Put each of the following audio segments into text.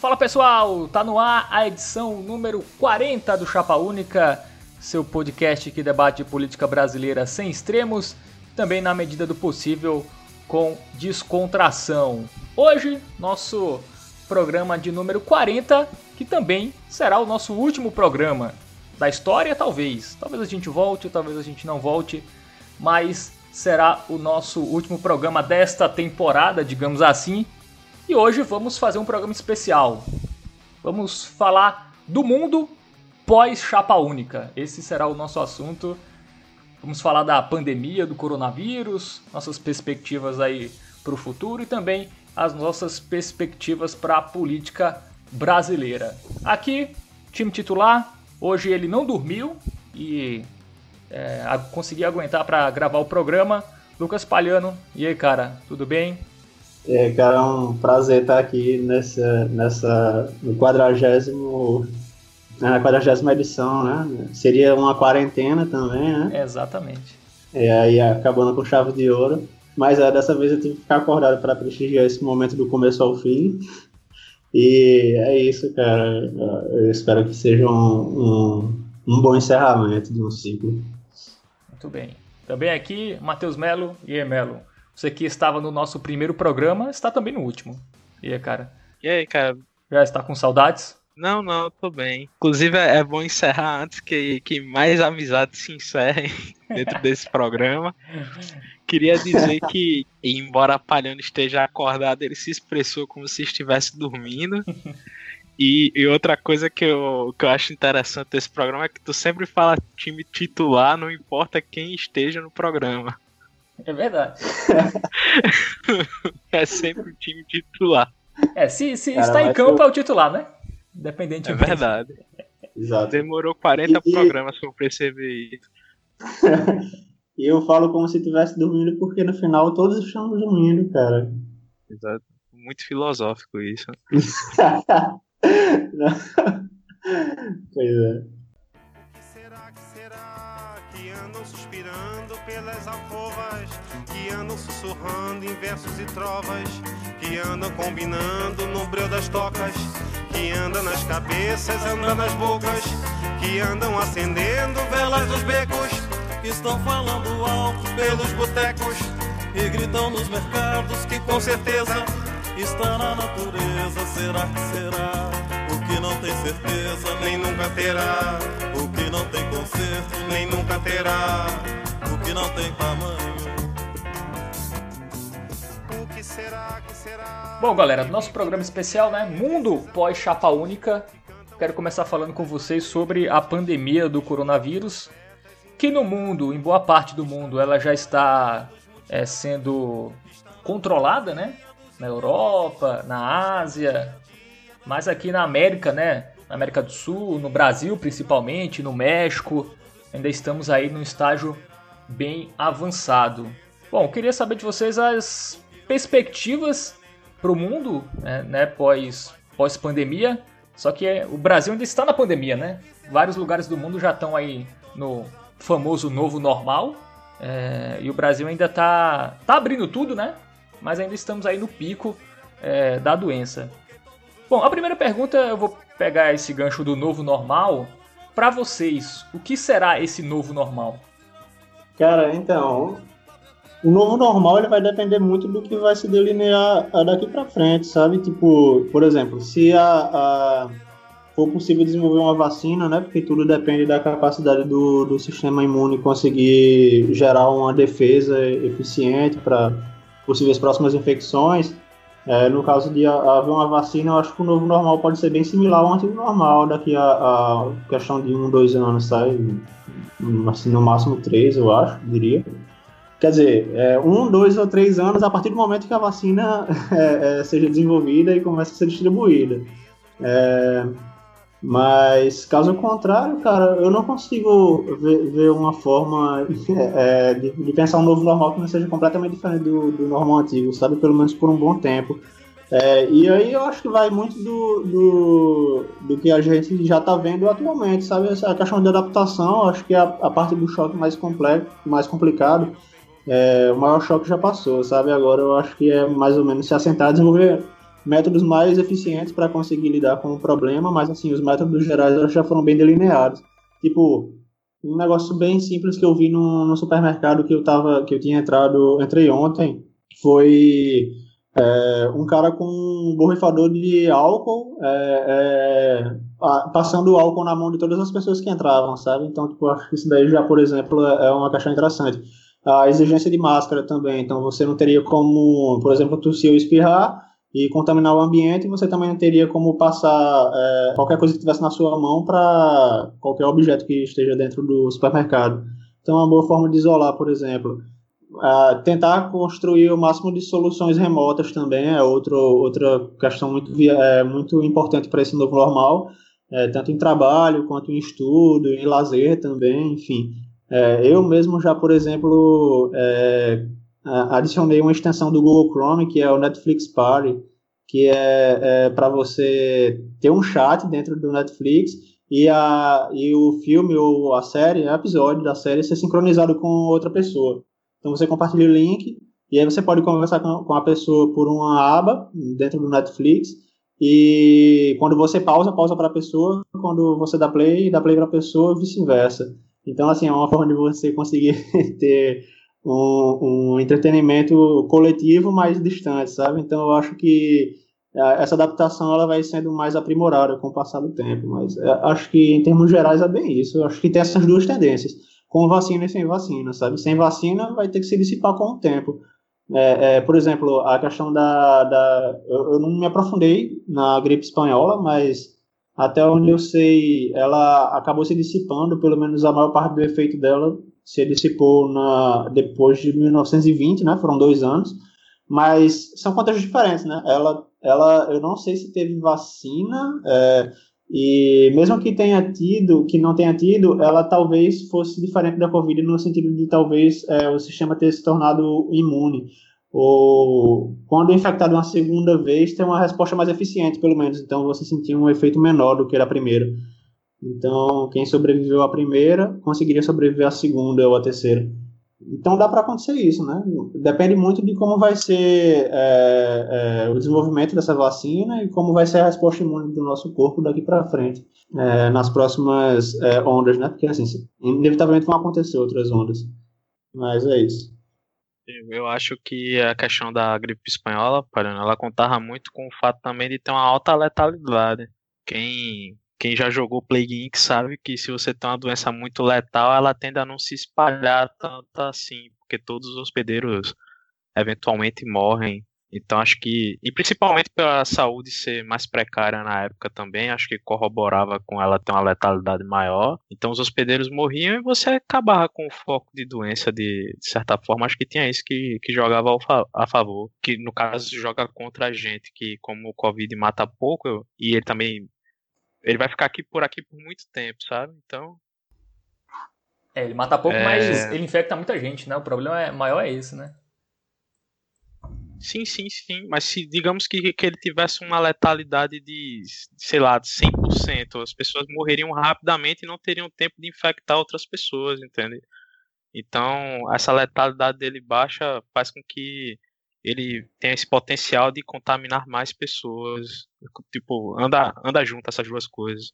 Fala pessoal, tá no ar a edição número 40 do Chapa Única, seu podcast que debate política brasileira sem extremos, também na medida do possível com descontração. Hoje, nosso programa de número 40, que também será o nosso último programa da história, talvez. Talvez a gente volte, talvez a gente não volte, mas será o nosso último programa desta temporada, digamos assim. E hoje vamos fazer um programa especial. Vamos falar do mundo pós-chapa única. Esse será o nosso assunto. Vamos falar da pandemia do coronavírus, nossas perspectivas aí para o futuro e também as nossas perspectivas para a política brasileira. Aqui, time titular. Hoje ele não dormiu e é, consegui aguentar para gravar o programa. Lucas Palhano, e aí, cara, tudo bem? É, cara, é um prazer estar aqui nessa, nessa no quadragésimo na quadragésima edição, né? Seria uma quarentena também, né? Exatamente. E aí acabando com chave de ouro. Mas é, dessa vez eu tive que ficar acordado para prestigiar esse momento do começo ao fim. E é isso, cara. Eu espero que seja um, um, um bom encerramento de um ciclo. Muito bem. Também aqui, Matheus Melo e aí, Melo. Você que estava no nosso primeiro programa, está também no último. E aí, cara? E aí, cara? Já está com saudades? Não, não, tô bem. Inclusive é bom encerrar antes que, que mais amizades se encerrem dentro desse programa. Queria dizer que, embora Palhano esteja acordado, ele se expressou como se estivesse dormindo. E, e, outra coisa que eu, que eu acho interessante desse programa é que tu sempre fala time titular, não importa quem esteja no programa. É verdade. é sempre o time titular. É, se, se Cara, está em campo, eu... é o titular, né? Independente. É verdade. Exato. Demorou 40 e... programas para perceber isso. e eu falo como se estivesse dormindo, porque no final todos estamos dormindo, cara. Exato. Muito filosófico isso. pois é. Andam suspirando pelas alcovas, que andam sussurrando em versos e trovas, que andam combinando no breu das tocas, que andam nas cabeças, andam nas bocas, que andam acendendo velas dos becos, que estão falando alto pelos botecos e gritam nos mercados que com certeza está na natureza. Será que será? O que não tem certeza, nem nunca terá. Não tem conserto, nem nunca terá. O que não tem tamanho. O que será, que será? Bom, galera, nosso programa especial, né? Mundo pós-chapa única. Quero começar falando com vocês sobre a pandemia do coronavírus, que no mundo, em boa parte do mundo, ela já está é, sendo controlada, né? na Europa, na Ásia, mas aqui na América, né? Na América do Sul, no Brasil principalmente, no México, ainda estamos aí num estágio bem avançado. Bom, queria saber de vocês as perspectivas para o mundo, né, né, pós, pós pandemia. Só que é, o Brasil ainda está na pandemia, né? Vários lugares do mundo já estão aí no famoso novo normal. É, e o Brasil ainda está tá abrindo tudo, né? mas ainda estamos aí no pico é, da doença. Bom, a primeira pergunta eu vou pegar esse gancho do novo normal. Para vocês, o que será esse novo normal? Cara, então, o novo normal ele vai depender muito do que vai se delinear daqui para frente, sabe? Tipo, por exemplo, se a, a, for possível desenvolver uma vacina, né? Porque tudo depende da capacidade do, do sistema imune conseguir gerar uma defesa eficiente para possíveis próximas infecções. É, no caso de haver uma vacina, eu acho que o novo normal pode ser bem similar ao antigo normal, daqui a, a questão de um, dois anos, sabe? Assim, no máximo três, eu acho, diria. Quer dizer, é, um, dois ou três anos a partir do momento que a vacina é, é, seja desenvolvida e comece a ser distribuída. É, mas, caso contrário, cara, eu não consigo ver, ver uma forma é, de, de, pensar um novo normal que não seja completamente diferente do, do normal antigo, sabe? Pelo menos por um bom tempo. É, e aí eu acho que vai muito do, do, do que a gente já está vendo atualmente, sabe? A questão de adaptação, acho que é a, a parte do choque mais complexo, mais complicado, é, o maior choque já passou, sabe? Agora eu acho que é mais ou menos se assentar, desenvolver métodos mais eficientes para conseguir lidar com o problema, mas assim, os métodos gerais já foram bem delineados. Tipo, um negócio bem simples que eu vi no, no supermercado que eu tava, que eu tinha entrado, entrei ontem, foi é, um cara com um borrifador de álcool, é, é, passando álcool na mão de todas as pessoas que entravam, sabe? Então, tipo, acho que isso daí já, por exemplo, é, é uma questão interessante. A exigência de máscara também, então você não teria como, por exemplo, tossir ou espirrar e contaminar o ambiente, você também não teria como passar é, qualquer coisa que tivesse na sua mão para qualquer objeto que esteja dentro do supermercado. Então, é uma boa forma de isolar, por exemplo. Uh, tentar construir o máximo de soluções remotas também é outro, outra questão muito, é, muito importante para esse novo normal, é, tanto em trabalho quanto em estudo, em lazer também, enfim. É, eu mesmo já, por exemplo, é, adicionei uma extensão do Google Chrome, que é o Netflix Party, que é, é para você ter um chat dentro do Netflix e, a, e o filme ou a série, o episódio da série ser sincronizado com outra pessoa. Então você compartilha o link e aí você pode conversar com, com a pessoa por uma aba dentro do Netflix e quando você pausa, pausa para a pessoa, quando você dá play, dá play para a pessoa, vice-versa. Então, assim, é uma forma de você conseguir ter um, um, entretenimento coletivo mais distante, sabe? Então, eu acho que essa adaptação ela vai sendo mais aprimorada com o passar do tempo, mas é, acho que em termos gerais é bem isso. Eu acho que tem essas duas tendências com vacina e sem vacina, sabe? Sem vacina vai ter que se dissipar com o tempo. É, é, por exemplo, a questão da. da eu, eu, não me aprofundei na gripe espanhola, mas até onde eu sei, ela acabou se dissipando, pelo menos a maior parte do efeito dela se dissipou na, depois de 1920, né? Foram dois anos. Mas são contextos diferentes, né? Ela, ela, eu não sei se teve vacina. É, e mesmo que tenha tido, que não tenha tido, ela talvez fosse diferente da Covid no sentido de talvez é, o sistema ter se tornado imune. Ou quando infectado uma segunda vez, ter uma resposta mais eficiente, pelo menos. Então você sentia um efeito menor do que a primeira. Então, quem sobreviveu à primeira conseguiria sobreviver à segunda ou à terceira. Então dá para acontecer isso, né? Depende muito de como vai ser é, é, o desenvolvimento dessa vacina e como vai ser a resposta imune do nosso corpo daqui para frente, é, nas próximas é, ondas, né? Porque assim, inevitavelmente vão acontecer outras ondas. Mas é isso. Eu acho que a questão da gripe espanhola, ela contava muito com o fato também de ter uma alta letalidade. Quem quem já jogou Plague Inc. sabe que se você tem uma doença muito letal, ela tende a não se espalhar tanto assim, porque todos os hospedeiros eventualmente morrem. Então acho que, e principalmente pela saúde ser mais precária na época também, acho que corroborava com ela ter uma letalidade maior. Então os hospedeiros morriam e você acabava com o foco de doença de, de certa forma. Acho que tinha isso que, que jogava a favor, que no caso joga contra a gente, que como o Covid mata pouco e ele também ele vai ficar aqui por aqui por muito tempo, sabe? Então. É, ele mata pouco, é... mas ele infecta muita gente, né? O problema é, maior é esse, né? Sim, sim, sim. Mas se digamos que, que ele tivesse uma letalidade de, sei lá, de 100%, as pessoas morreriam rapidamente e não teriam tempo de infectar outras pessoas, entende? Então, essa letalidade dele baixa faz com que ele tem esse potencial de contaminar mais pessoas. Tipo, anda, anda junto essas duas coisas.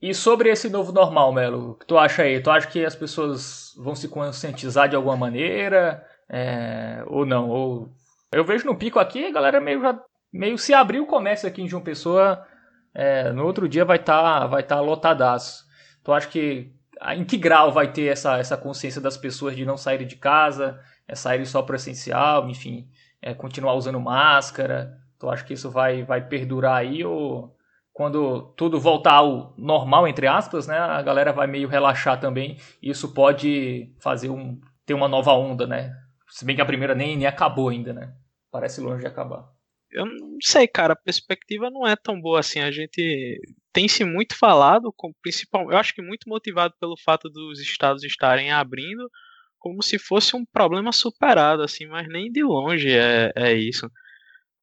E sobre esse novo normal, Melo, o que tu acha aí? Tu acha que as pessoas vão se conscientizar de alguma maneira? É, ou não? Ou... Eu vejo no pico aqui, a galera meio, já, meio se abriu o comércio aqui em João Pessoa. É, no outro dia vai estar tá, vai tá lotadaço. Tu acha que em que grau vai ter essa, essa consciência das pessoas de não saírem de casa, é saírem só para essencial, enfim? É, continuar usando máscara? Tu acha que isso vai, vai perdurar aí ou quando tudo voltar ao normal, entre aspas, né, a galera vai meio relaxar também e isso pode fazer um, ter uma nova onda, né? Se bem que a primeira nem, nem acabou ainda, né? Parece longe de acabar. Eu não sei, cara, a perspectiva não é tão boa assim. A gente tem se muito falado, com principal, eu acho que muito motivado pelo fato dos estados estarem abrindo, como se fosse um problema superado, assim, mas nem de longe é, é isso.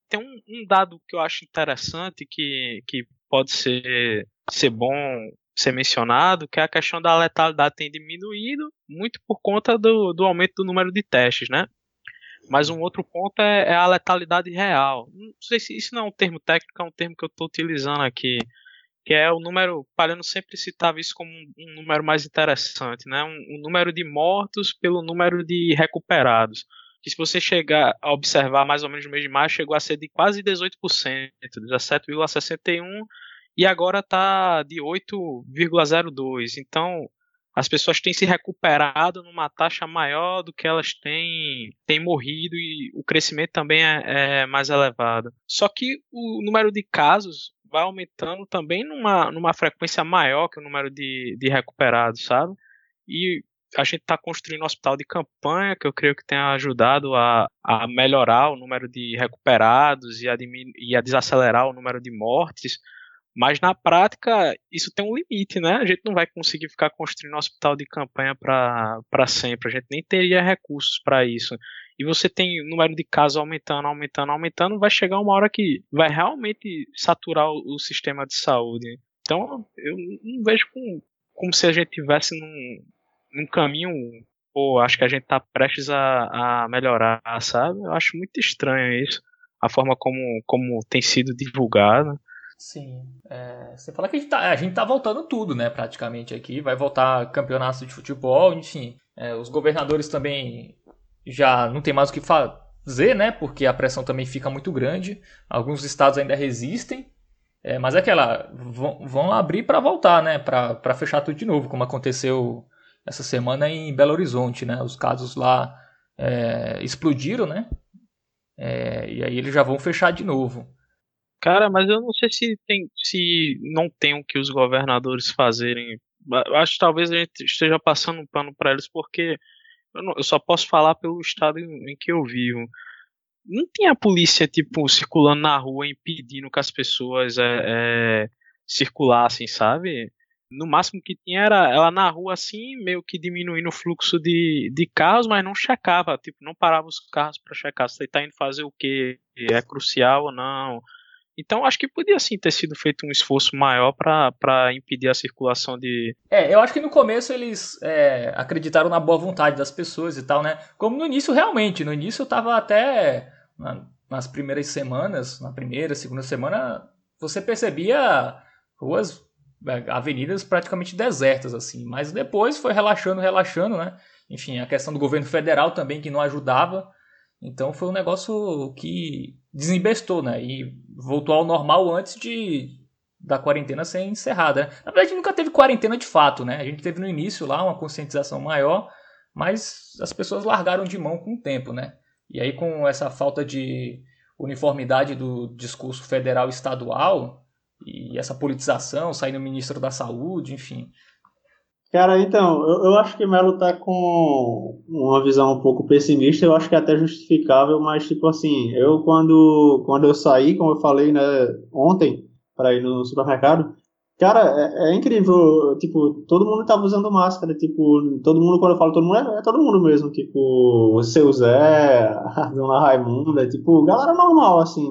Tem um, um dado que eu acho interessante que, que pode ser, ser bom ser mencionado, que é a questão da letalidade tem diminuído muito por conta do, do aumento do número de testes, né? Mas um outro ponto é, é, a letalidade real. Não sei se isso não é um termo técnico, é um termo que eu estou utilizando aqui, que é o número. Palhano sempre citava isso como um, número mais interessante, né? Um, um, número de mortos pelo número de recuperados. Que se você chegar a observar mais ou menos no mês de maio, chegou a ser de quase 18%, 17,61%, e agora está de 8,02%. Então, as pessoas têm se recuperado numa taxa maior do que elas têm, têm morrido e o crescimento também é, é mais elevado. Só que o número de casos vai aumentando também numa, numa frequência maior que o número de, de recuperados, sabe? E a gente está construindo um hospital de campanha que eu creio que tenha ajudado a, a melhorar o número de recuperados e a, e a desacelerar o número de mortes mas na prática, isso tem um limite, né? A gente não vai conseguir ficar construindo um hospital de campanha para sempre. A gente nem teria recursos para isso. E você tem o número de casos aumentando, aumentando, aumentando, vai chegar uma hora que vai realmente saturar o, o sistema de saúde. Então, eu não vejo como, como se a gente tivesse num, num caminho, ou acho que a gente está prestes a, a melhorar, sabe? Eu acho muito estranho isso, a forma como, como tem sido divulgado. Sim. É, você fala que a gente, tá, a gente tá voltando tudo, né, praticamente aqui. Vai voltar campeonato de futebol, enfim. É, os governadores também já não tem mais o que fazer, né, porque a pressão também fica muito grande. Alguns estados ainda resistem. É, mas é aquela, vão, vão abrir para voltar, né, para fechar tudo de novo, como aconteceu essa semana em Belo Horizonte, né. Os casos lá é, explodiram, né, é, e aí eles já vão fechar de novo. Cara, mas eu não sei se tem, se não tem o que os governadores fazerem. Acho que talvez a gente esteja passando um pano para eles porque eu, não, eu, só posso falar pelo estado em, em, que eu vivo. Não tem a polícia tipo circulando na rua impedindo que as pessoas é, é, circulassem, sabe? No máximo que tinha era ela na rua assim, meio que diminuindo o fluxo de, de carros, mas não checava, tipo, não parava os carros para checar se está indo fazer o que, é crucial ou não então acho que podia sim ter sido feito um esforço maior para impedir a circulação de. É, eu acho que no começo eles é, acreditaram na boa vontade das pessoas e tal, né? Como no início realmente. No início eu tava até. Na, nas primeiras semanas, na primeira, segunda semana, você percebia ruas, é, avenidas praticamente desertas, assim. Mas depois foi relaxando, relaxando, né? Enfim, a questão do governo federal também que não ajudava. Então foi um negócio que desembestou, né? E voltou ao normal antes de da quarentena ser encerrada. Na verdade, nunca teve quarentena de fato, né? A gente teve no início lá uma conscientização maior, mas as pessoas largaram de mão com o tempo, né? E aí com essa falta de uniformidade do discurso federal e estadual e essa politização, saindo ministro da Saúde, enfim, Cara, então, eu, eu acho que Melo tá com uma visão um pouco pessimista, eu acho que é até justificável, mas, tipo assim, eu quando, quando eu saí, como eu falei, né, ontem, para ir no supermercado, cara, é, é, incrível, tipo, todo mundo tava usando máscara, tipo, todo mundo, quando eu falo todo mundo, é, é todo mundo mesmo, tipo, o seu Zé, a dona Raimunda, tipo, galera normal, assim.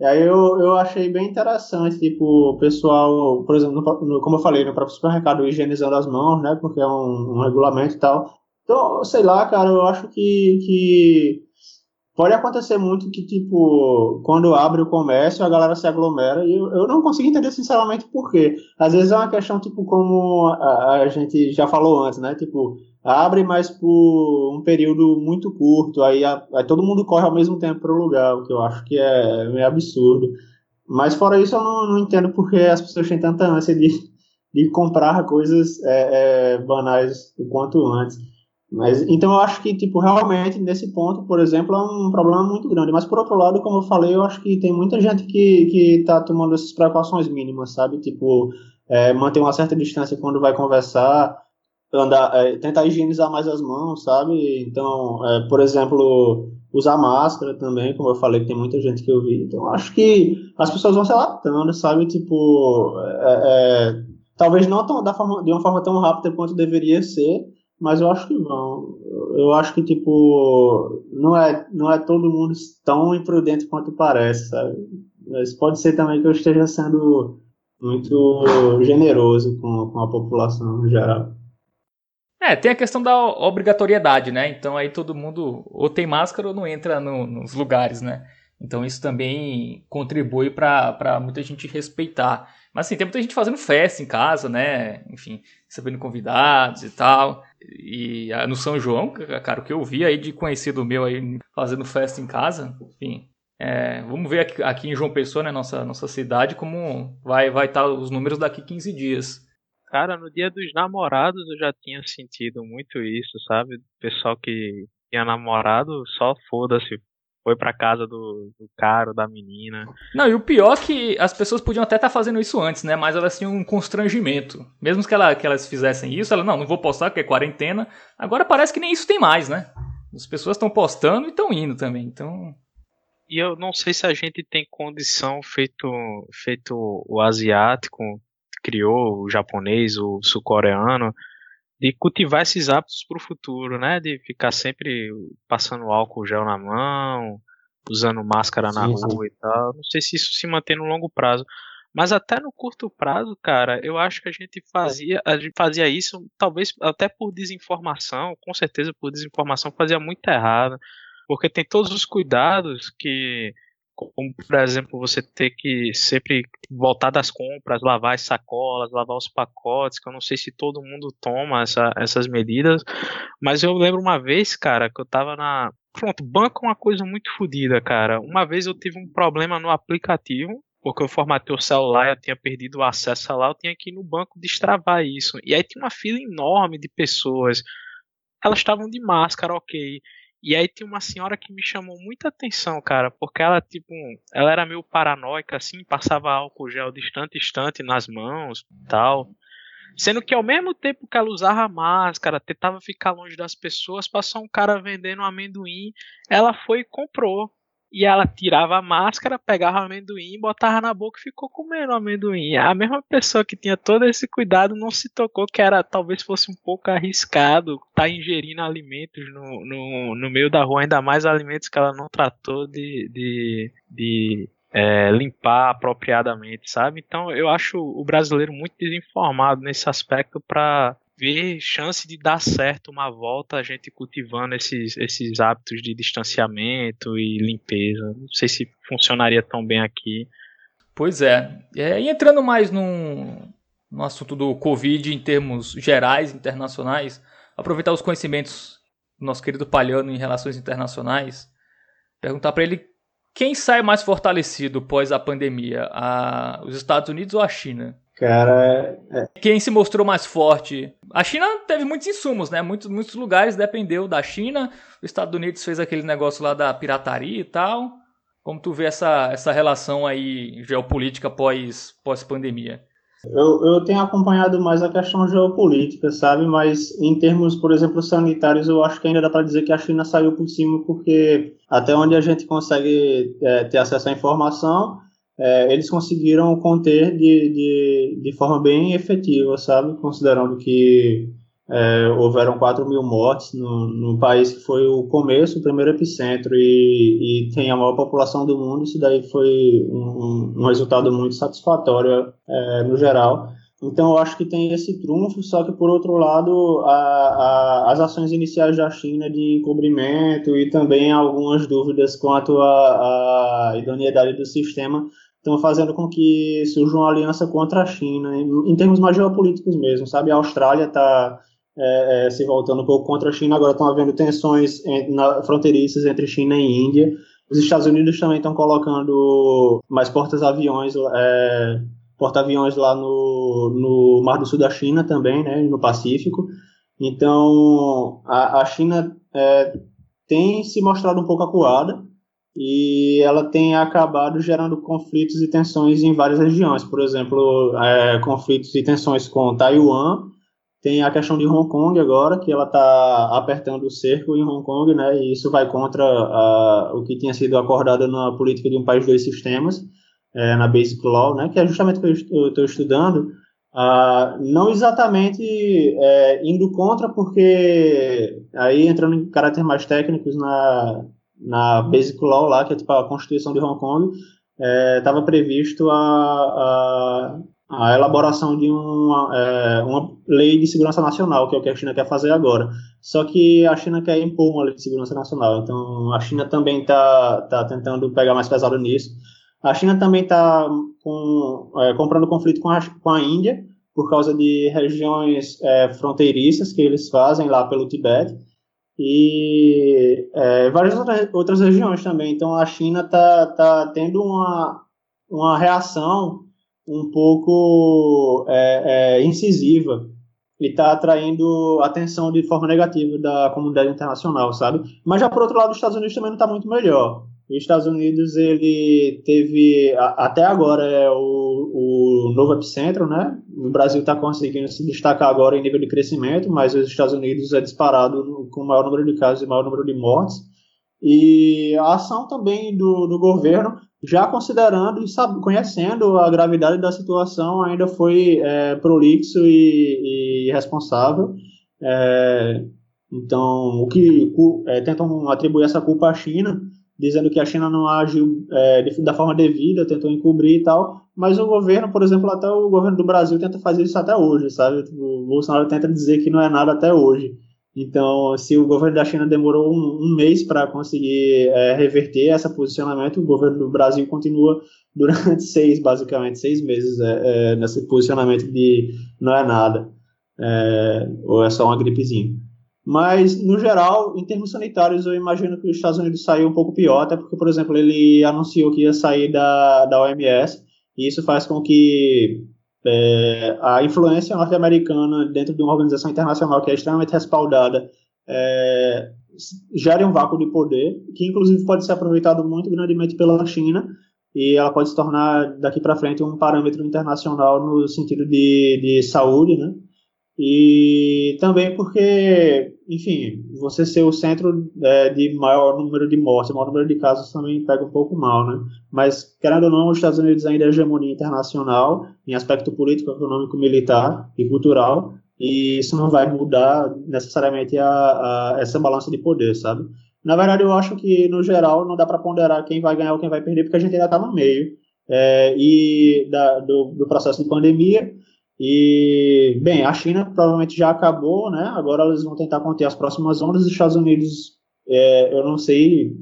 E aí eu, eu achei bem interessante, tipo, o pessoal, por exemplo, no, no, como eu falei, no próprio supermercado higienizando as mãos, né, porque é um, um regulamento e tal. Então, sei lá, cara, eu acho que, que pode acontecer muito que, tipo, quando abre o comércio, a galera se aglomera, e eu, eu não consigo entender sinceramente por quê. Às vezes é uma questão, tipo, como a, a gente já falou antes, né, tipo, abre, mas por um período muito curto, aí, aí todo mundo corre ao mesmo tempo para o lugar, o que eu acho que é meio absurdo. Mas fora isso, eu não, não entendo porque as pessoas têm tanta ânsia de, de comprar coisas é, é, banais o quanto antes. Mas, então eu acho que, tipo, realmente, nesse ponto, por exemplo, é um problema muito grande. Mas, por outro lado, como eu falei, eu acho que tem muita gente que, que tá tomando essas precauções mínimas, sabe? Tipo, é, manter uma certa distância quando vai conversar, andar, é, tentar higienizar mais as mãos, sabe? Então, é, por exemplo, usar máscara também, como eu falei, que tem muita gente que eu vi. Então, acho que as pessoas vão se adaptando, sabe? Tipo, é, é, talvez não tão, da forma, de uma forma tão rápida quanto deveria ser, mas eu acho que vão. Eu acho que, tipo, não é, não é todo mundo tão imprudente quanto parece, sabe? Mas pode ser também que eu esteja sendo muito generoso com, com a população em geral. É, tem a questão da obrigatoriedade, né? Então aí todo mundo ou tem máscara ou não entra no, nos lugares, né? Então isso também contribui para muita gente respeitar. Mas assim, tem muita gente fazendo festa em casa, né? Enfim, recebendo convidados e tal. E no São João, cara, o que eu vi aí de conhecido meu aí fazendo festa em casa, enfim. É, vamos ver aqui, aqui, em João Pessoa, né, nossa, nossa cidade, como vai vai estar tá os números daqui 15 dias. Cara, no dia dos namorados eu já tinha sentido muito isso, sabe? O pessoal que tinha namorado só foda-se. Foi pra casa do, do cara, da menina. Não, e o pior é que as pessoas podiam até estar tá fazendo isso antes, né? Mas elas tinham um constrangimento. Mesmo que, ela, que elas fizessem isso, ela, não, não vou postar porque é quarentena. Agora parece que nem isso tem mais, né? As pessoas estão postando e estão indo também, então... E eu não sei se a gente tem condição, feito, feito o asiático, criou, o japonês, o sul-coreano, de cultivar esses hábitos para o futuro, né? De ficar sempre passando álcool gel na mão, usando máscara sim, na rua sim. e tal. Não sei se isso se mantém no longo prazo. Mas até no curto prazo, cara, eu acho que a gente fazia, a gente fazia isso, talvez até por desinformação, com certeza por desinformação, fazia muito errado. Porque tem todos os cuidados que como por exemplo você ter que sempre voltar das compras, lavar as sacolas, lavar os pacotes, que eu não sei se todo mundo toma essa, essas medidas, mas eu lembro uma vez, cara, que eu tava na. Pronto, banco é uma coisa muito fodida, cara. Uma vez eu tive um problema no aplicativo, porque eu formatei o celular, eu tinha perdido o acesso lá, eu tinha que ir no banco destravar isso. E aí tinha uma fila enorme de pessoas. Elas estavam de máscara, ok. E aí tem uma senhora que me chamou muita atenção, cara, porque ela, tipo, ela era meio paranoica, assim, passava álcool gel distante, distante nas mãos tal. Sendo que ao mesmo tempo que ela usava máscara, tentava ficar longe das pessoas, passou um cara vendendo amendoim, ela foi e comprou. E ela tirava a máscara, pegava o amendoim, botava na boca e ficou comendo o amendoim. A mesma pessoa que tinha todo esse cuidado não se tocou que era talvez fosse um pouco arriscado estar tá ingerindo alimentos no, no, no meio da rua, ainda mais alimentos que ela não tratou de, de, de é, limpar apropriadamente, sabe? Então eu acho o brasileiro muito desinformado nesse aspecto para ver chance de dar certo uma volta a gente cultivando esses, esses hábitos de distanciamento e limpeza. Não sei se funcionaria tão bem aqui. Pois é. é e entrando mais no, no assunto do Covid em termos gerais, internacionais, aproveitar os conhecimentos do nosso querido Palhano em relações internacionais, perguntar para ele quem sai mais fortalecido pós a pandemia, a, os Estados Unidos ou a China? Cara, é... quem se mostrou mais forte? A China teve muitos insumos, né? Muitos, muitos lugares dependeu da China. Os Estados Unidos fez aquele negócio lá da pirataria e tal. Como tu vê essa, essa relação aí geopolítica pós, pós pandemia? Eu, eu tenho acompanhado mais a questão geopolítica, sabe? Mas em termos, por exemplo, sanitários, eu acho que ainda dá para dizer que a China saiu por cima, porque até onde a gente consegue é, ter acesso à informação, é, eles conseguiram conter de, de, de forma bem efetiva, sabe? Considerando que é, houveram 4 mil mortes no, no país que foi o começo, o primeiro epicentro e, e tem a maior população do mundo, isso daí foi um, um resultado muito satisfatório é, no geral. Então eu acho que tem esse trunfo, só que por outro lado a, a, as ações iniciais da China de encobrimento e também algumas dúvidas quanto à idoneidade do sistema estão fazendo com que surja uma aliança contra a China, em, em termos mais geopolíticos mesmo, sabe? A Austrália está é, é, se voltando um pouco contra a China, agora estão havendo tensões em, na, fronteiriças entre China e Índia. Os Estados Unidos também estão colocando mais portas-aviões, é, porta-aviões lá no, no Mar do Sul da China também, né, no Pacífico. Então, a, a China é, tem se mostrado um pouco acuada, e ela tem acabado gerando conflitos e tensões em várias regiões. Por exemplo, é, conflitos e tensões com Taiwan, tem a questão de Hong Kong agora, que ela está apertando o cerco em Hong Kong, né, e isso vai contra a, o que tinha sido acordado na política de um país dois sistemas, é, na Basic Law, né, que é justamente o que eu estou estudando, ah, não exatamente é, indo contra, porque aí entrando em caráter mais técnicos na, na Basic Law lá, que é tipo a Constituição de Hong Kong, estava é, previsto a, a, a elaboração de uma, é, uma lei de segurança nacional, que é o que a China quer fazer agora. Só que a China quer impor uma lei de segurança nacional, então a China também está tá tentando pegar mais pesado nisso. A China também está com, é, comprando conflito com a, com a Índia, por causa de regiões é, fronteiriças que eles fazem lá pelo Tibete, e é, várias outras regiões também. Então a China está tá tendo uma, uma reação um pouco é, é, incisiva e está atraindo atenção de forma negativa da comunidade internacional, sabe? Mas já por outro lado, os Estados Unidos também não está muito melhor. Os Estados Unidos ele teve até agora é o, o novo epicentro, né? O Brasil está conseguindo se destacar agora em nível de crescimento, mas os Estados Unidos é disparado com o maior número de casos e maior número de mortes. E a ação também do, do governo já considerando e sabe, conhecendo a gravidade da situação, ainda foi é, prolixo e, e responsável. É, então, o que é, tentam atribuir essa culpa à China, dizendo que a China não agiu é, da forma devida, tentou encobrir e tal, mas o governo, por exemplo, até o governo do Brasil tenta fazer isso até hoje, sabe? O Bolsonaro tenta dizer que não é nada até hoje. Então, se o governo da China demorou um, um mês para conseguir é, reverter esse posicionamento, o governo do Brasil continua durante seis, basicamente, seis meses é, é, nesse posicionamento de não é nada, é, ou é só uma gripezinha. Mas, no geral, em termos sanitários, eu imagino que os Estados Unidos saiu um pouco pior, até porque, por exemplo, ele anunciou que ia sair da, da OMS, e isso faz com que é, a influência norte-americana dentro de uma organização internacional que é extremamente respaldada é, gera um vácuo de poder, que inclusive pode ser aproveitado muito grandemente pela China, e ela pode se tornar daqui para frente um parâmetro internacional no sentido de, de saúde, né? E também porque, enfim, você ser o centro é, de maior número de mortes, maior número de casos também pega um pouco mal, né? Mas, querendo ou não, os Estados Unidos ainda é hegemonia internacional em aspecto político, econômico, militar e cultural, e isso não vai mudar necessariamente a, a essa balança de poder, sabe? Na verdade, eu acho que, no geral, não dá para ponderar quem vai ganhar ou quem vai perder, porque a gente ainda está no meio é, e da, do, do processo de pandemia, e, bem, a China provavelmente já acabou, né? Agora eles vão tentar conter as próximas ondas. Os Estados Unidos, é, eu não sei,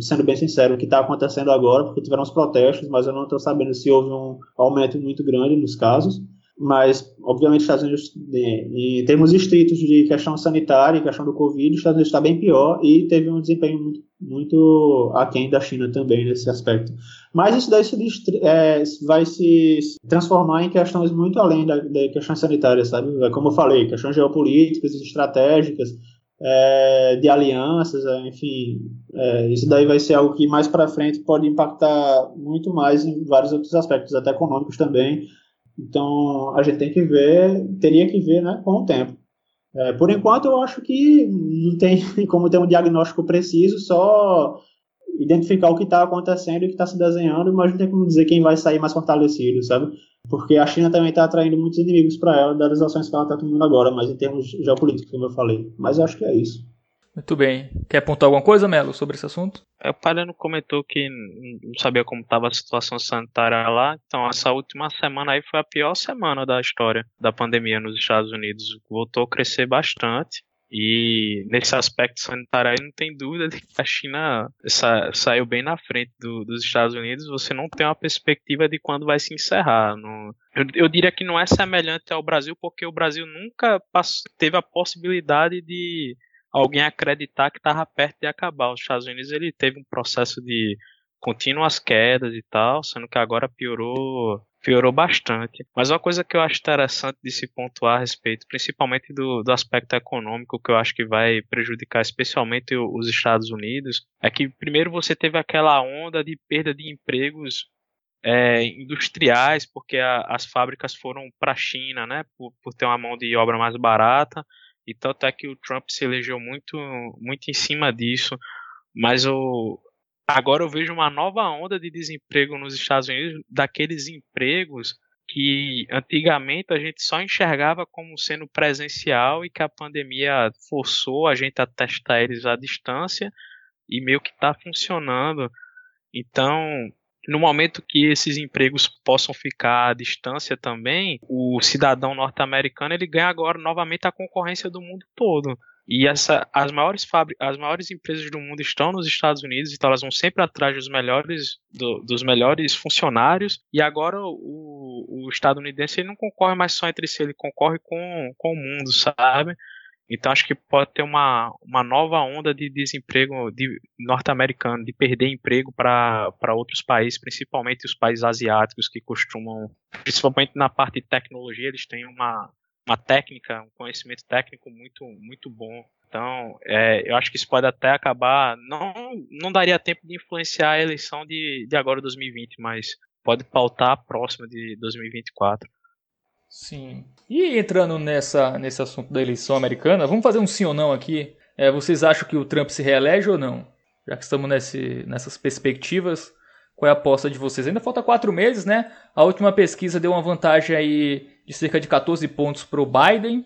sendo bem sincero, o que está acontecendo agora, porque tiveram os protestos, mas eu não estou sabendo se houve um aumento muito grande nos casos. Mas, obviamente, os Estados Unidos, em termos estritos de questão sanitária, questão do Covid, os Estados Unidos está bem pior e teve um desempenho muito, muito aquém da China também nesse aspecto. Mas isso daí se, é, vai se transformar em questões muito além da, da questões sanitárias, sabe? É como eu falei, questões geopolíticas, estratégicas, é, de alianças, é, enfim, é, isso daí vai ser algo que mais para frente pode impactar muito mais em vários outros aspectos, até econômicos também. Então a gente tem que ver, teria que ver, né, com o tempo. É, por enquanto eu acho que não tem como ter um diagnóstico preciso, só identificar o que está acontecendo e o que está se desenhando, mas não tem como dizer quem vai sair mais fortalecido, sabe? Porque a China também está atraindo muitos inimigos para ela das ações que ela está tomando agora, mas em termos geopolíticos, como eu falei. Mas eu acho que é isso. Muito bem. Quer apontar alguma coisa, Melo, sobre esse assunto? É, o Palhano comentou que não sabia como estava a situação sanitária lá. Então, essa última semana aí foi a pior semana da história da pandemia nos Estados Unidos. Voltou a crescer bastante. E nesse aspecto sanitário aí não tem dúvida de que a China sa saiu bem na frente do, dos Estados Unidos. Você não tem uma perspectiva de quando vai se encerrar. Eu, eu, diria que não é semelhante ao Brasil, porque o Brasil nunca teve a possibilidade de alguém acreditar que estava perto de acabar. Os Estados Unidos ele teve um processo de contínuas quedas e tal, sendo que agora piorou piorou bastante. Mas uma coisa que eu acho interessante de se pontuar a respeito, principalmente do, do aspecto econômico, que eu acho que vai prejudicar especialmente os Estados Unidos, é que primeiro você teve aquela onda de perda de empregos é, industriais, porque a, as fábricas foram para a China, né, por, por ter uma mão de obra mais barata, e tanto é que o Trump se elegeu muito, muito em cima disso. Mas o, agora eu vejo uma nova onda de desemprego nos Estados Unidos, daqueles empregos que antigamente a gente só enxergava como sendo presencial e que a pandemia forçou a gente a testar eles à distância e meio que está funcionando. Então, no momento que esses empregos possam ficar à distância também, o cidadão norte-americano ele ganha agora novamente a concorrência do mundo todo. E essa, as, maiores as maiores empresas do mundo estão nos Estados Unidos, então elas vão sempre atrás dos melhores, do, dos melhores funcionários. E agora o, o estadunidense ele não concorre mais só entre si, ele concorre com, com o mundo, sabe? Então acho que pode ter uma, uma nova onda de desemprego de norte-americano, de perder emprego para outros países, principalmente os países asiáticos que costumam, principalmente na parte de tecnologia, eles têm uma, uma técnica, um conhecimento técnico muito, muito bom. Então, é, eu acho que isso pode até acabar. Não, não daria tempo de influenciar a eleição de, de agora 2020, mas pode pautar a próxima de 2024. Sim. E entrando nessa, nesse assunto da eleição americana, vamos fazer um sim ou não aqui. É, vocês acham que o Trump se reelege ou não? Já que estamos nesse, nessas perspectivas, qual é a aposta de vocês? Ainda falta quatro meses, né? A última pesquisa deu uma vantagem aí de cerca de 14 pontos para o Biden.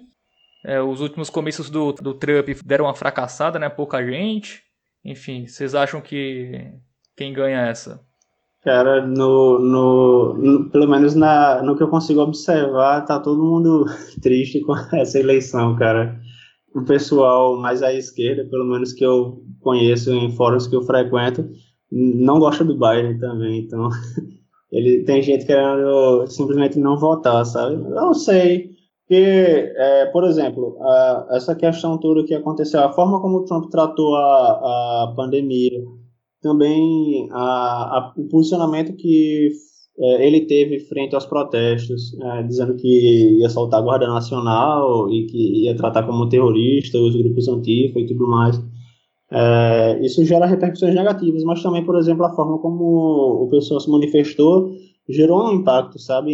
É, os últimos começos do, do Trump deram uma fracassada, né? Pouca gente. Enfim, vocês acham que quem ganha essa? Cara, no, no, no, pelo menos na, no que eu consigo observar, tá todo mundo triste com essa eleição, cara. O pessoal mais à esquerda, pelo menos que eu conheço em fóruns que eu frequento, não gosta do Biden também, então ele tem gente querendo simplesmente não votar, sabe? Eu não sei, porque, é, por exemplo, a, essa questão toda que aconteceu, a forma como o Trump tratou a, a pandemia, também a, a, o posicionamento que é, ele teve frente aos protestos, é, dizendo que ia soltar a Guarda Nacional e que ia tratar como terrorista os grupos antifa e tudo mais. É, isso gera repercussões negativas, mas também, por exemplo, a forma como o pessoal se manifestou gerou um impacto, sabe?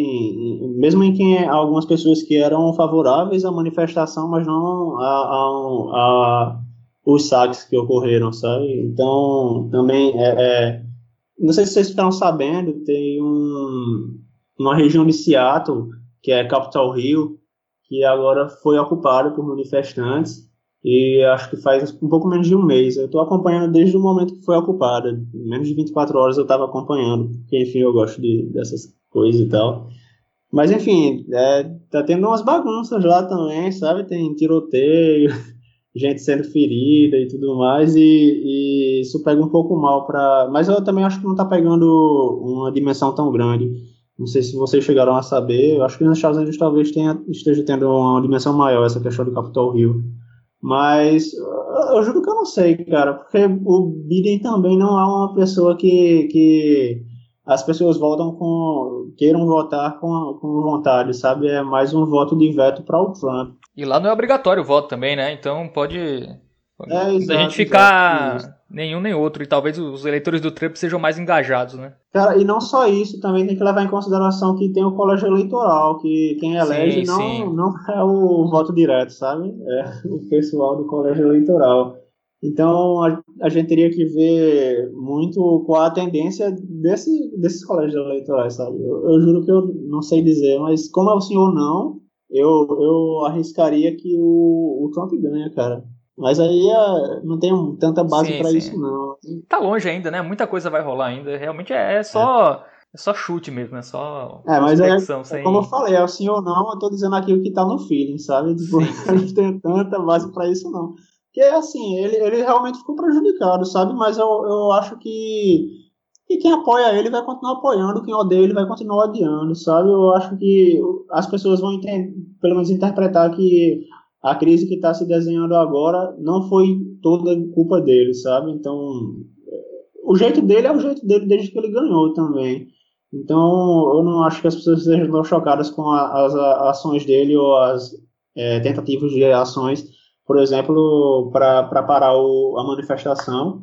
Mesmo em quem algumas pessoas que eram favoráveis à manifestação, mas não a, a, a os saques que ocorreram, sabe? Então, também, é, é, não sei se vocês estão sabendo, tem um, uma região de Seattle, que é Capitol Hill, que agora foi ocupada por manifestantes, e acho que faz um pouco menos de um mês. Eu estou acompanhando desde o momento que foi ocupada, menos de 24 horas eu estava acompanhando, porque, enfim, eu gosto de, dessas coisas e tal. Mas, enfim, é, tá tendo umas bagunças lá também, sabe? Tem tiroteio, gente sendo ferida e tudo mais, e, e isso pega um pouco mal para. Mas eu também acho que não está pegando uma dimensão tão grande. Não sei se vocês chegaram a saber, eu acho que nos Estados Unidos talvez tenha, esteja tendo uma dimensão maior essa questão do Capitol Hill. Mas eu juro que eu não sei, cara, porque o Biden também não é uma pessoa que, que as pessoas votam com queiram votar com, com vontade, sabe? É mais um voto de veto para o Trump. E lá não é obrigatório o voto também, né? Então pode. É, exato, a gente ficar exato, nenhum nem outro. E talvez os eleitores do Trump sejam mais engajados, né? Cara, e não só isso, também tem que levar em consideração que tem o colégio eleitoral, que quem elege sim, não, sim. não é o voto direto, sabe? É o pessoal do colégio eleitoral. Então a, a gente teria que ver muito qual a tendência desse, desses colégios eleitorais, sabe? Eu, eu juro que eu não sei dizer, mas como é o senhor não, eu, eu arriscaria que o, o Trump ganha, cara. Mas aí é, não tem tanta base para isso, não. Tá longe ainda, né? Muita coisa vai rolar ainda. Realmente é, é só. É. É só chute mesmo, é só. É, mas é, sem... como eu falei, é o sim ou não, eu tô dizendo aquilo que tá no feeling, sabe? Tipo, gente tem tanta base para isso, não. Porque, assim, ele, ele realmente ficou prejudicado, sabe? Mas eu, eu acho que e quem apoia ele vai continuar apoiando, quem odeia ele vai continuar odiando, sabe? Eu acho que as pessoas vão pelo menos interpretar que a crise que está se desenhando agora não foi toda culpa dele, sabe? Então, o jeito dele é o jeito dele desde que ele ganhou também. Então, eu não acho que as pessoas sejam chocadas com a, as a, ações dele ou as é, tentativas de ações, por exemplo, para parar o, a manifestação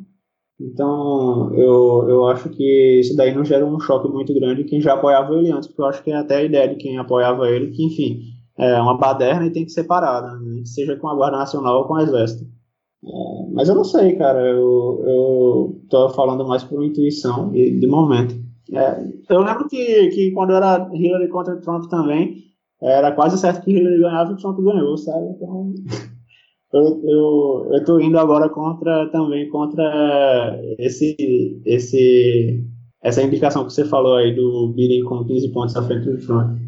então, eu, eu acho que isso daí não gera um choque muito grande quem já apoiava ele antes, porque eu acho que é até a ideia de quem apoiava ele, que, enfim, é uma baderna e tem que ser parada, né? seja com a Guarda Nacional ou com o Exército. É, mas eu não sei, cara, eu, eu tô falando mais por intuição de, de momento. É, eu lembro que, que quando era Hillary contra Trump também, era quase certo que Hillary ganhava e Trump ganhou, sabe? Então eu, eu, eu indo agora contra também contra esse esse essa indicação que você falou aí do Biden com 15 pontos à frente do Trump.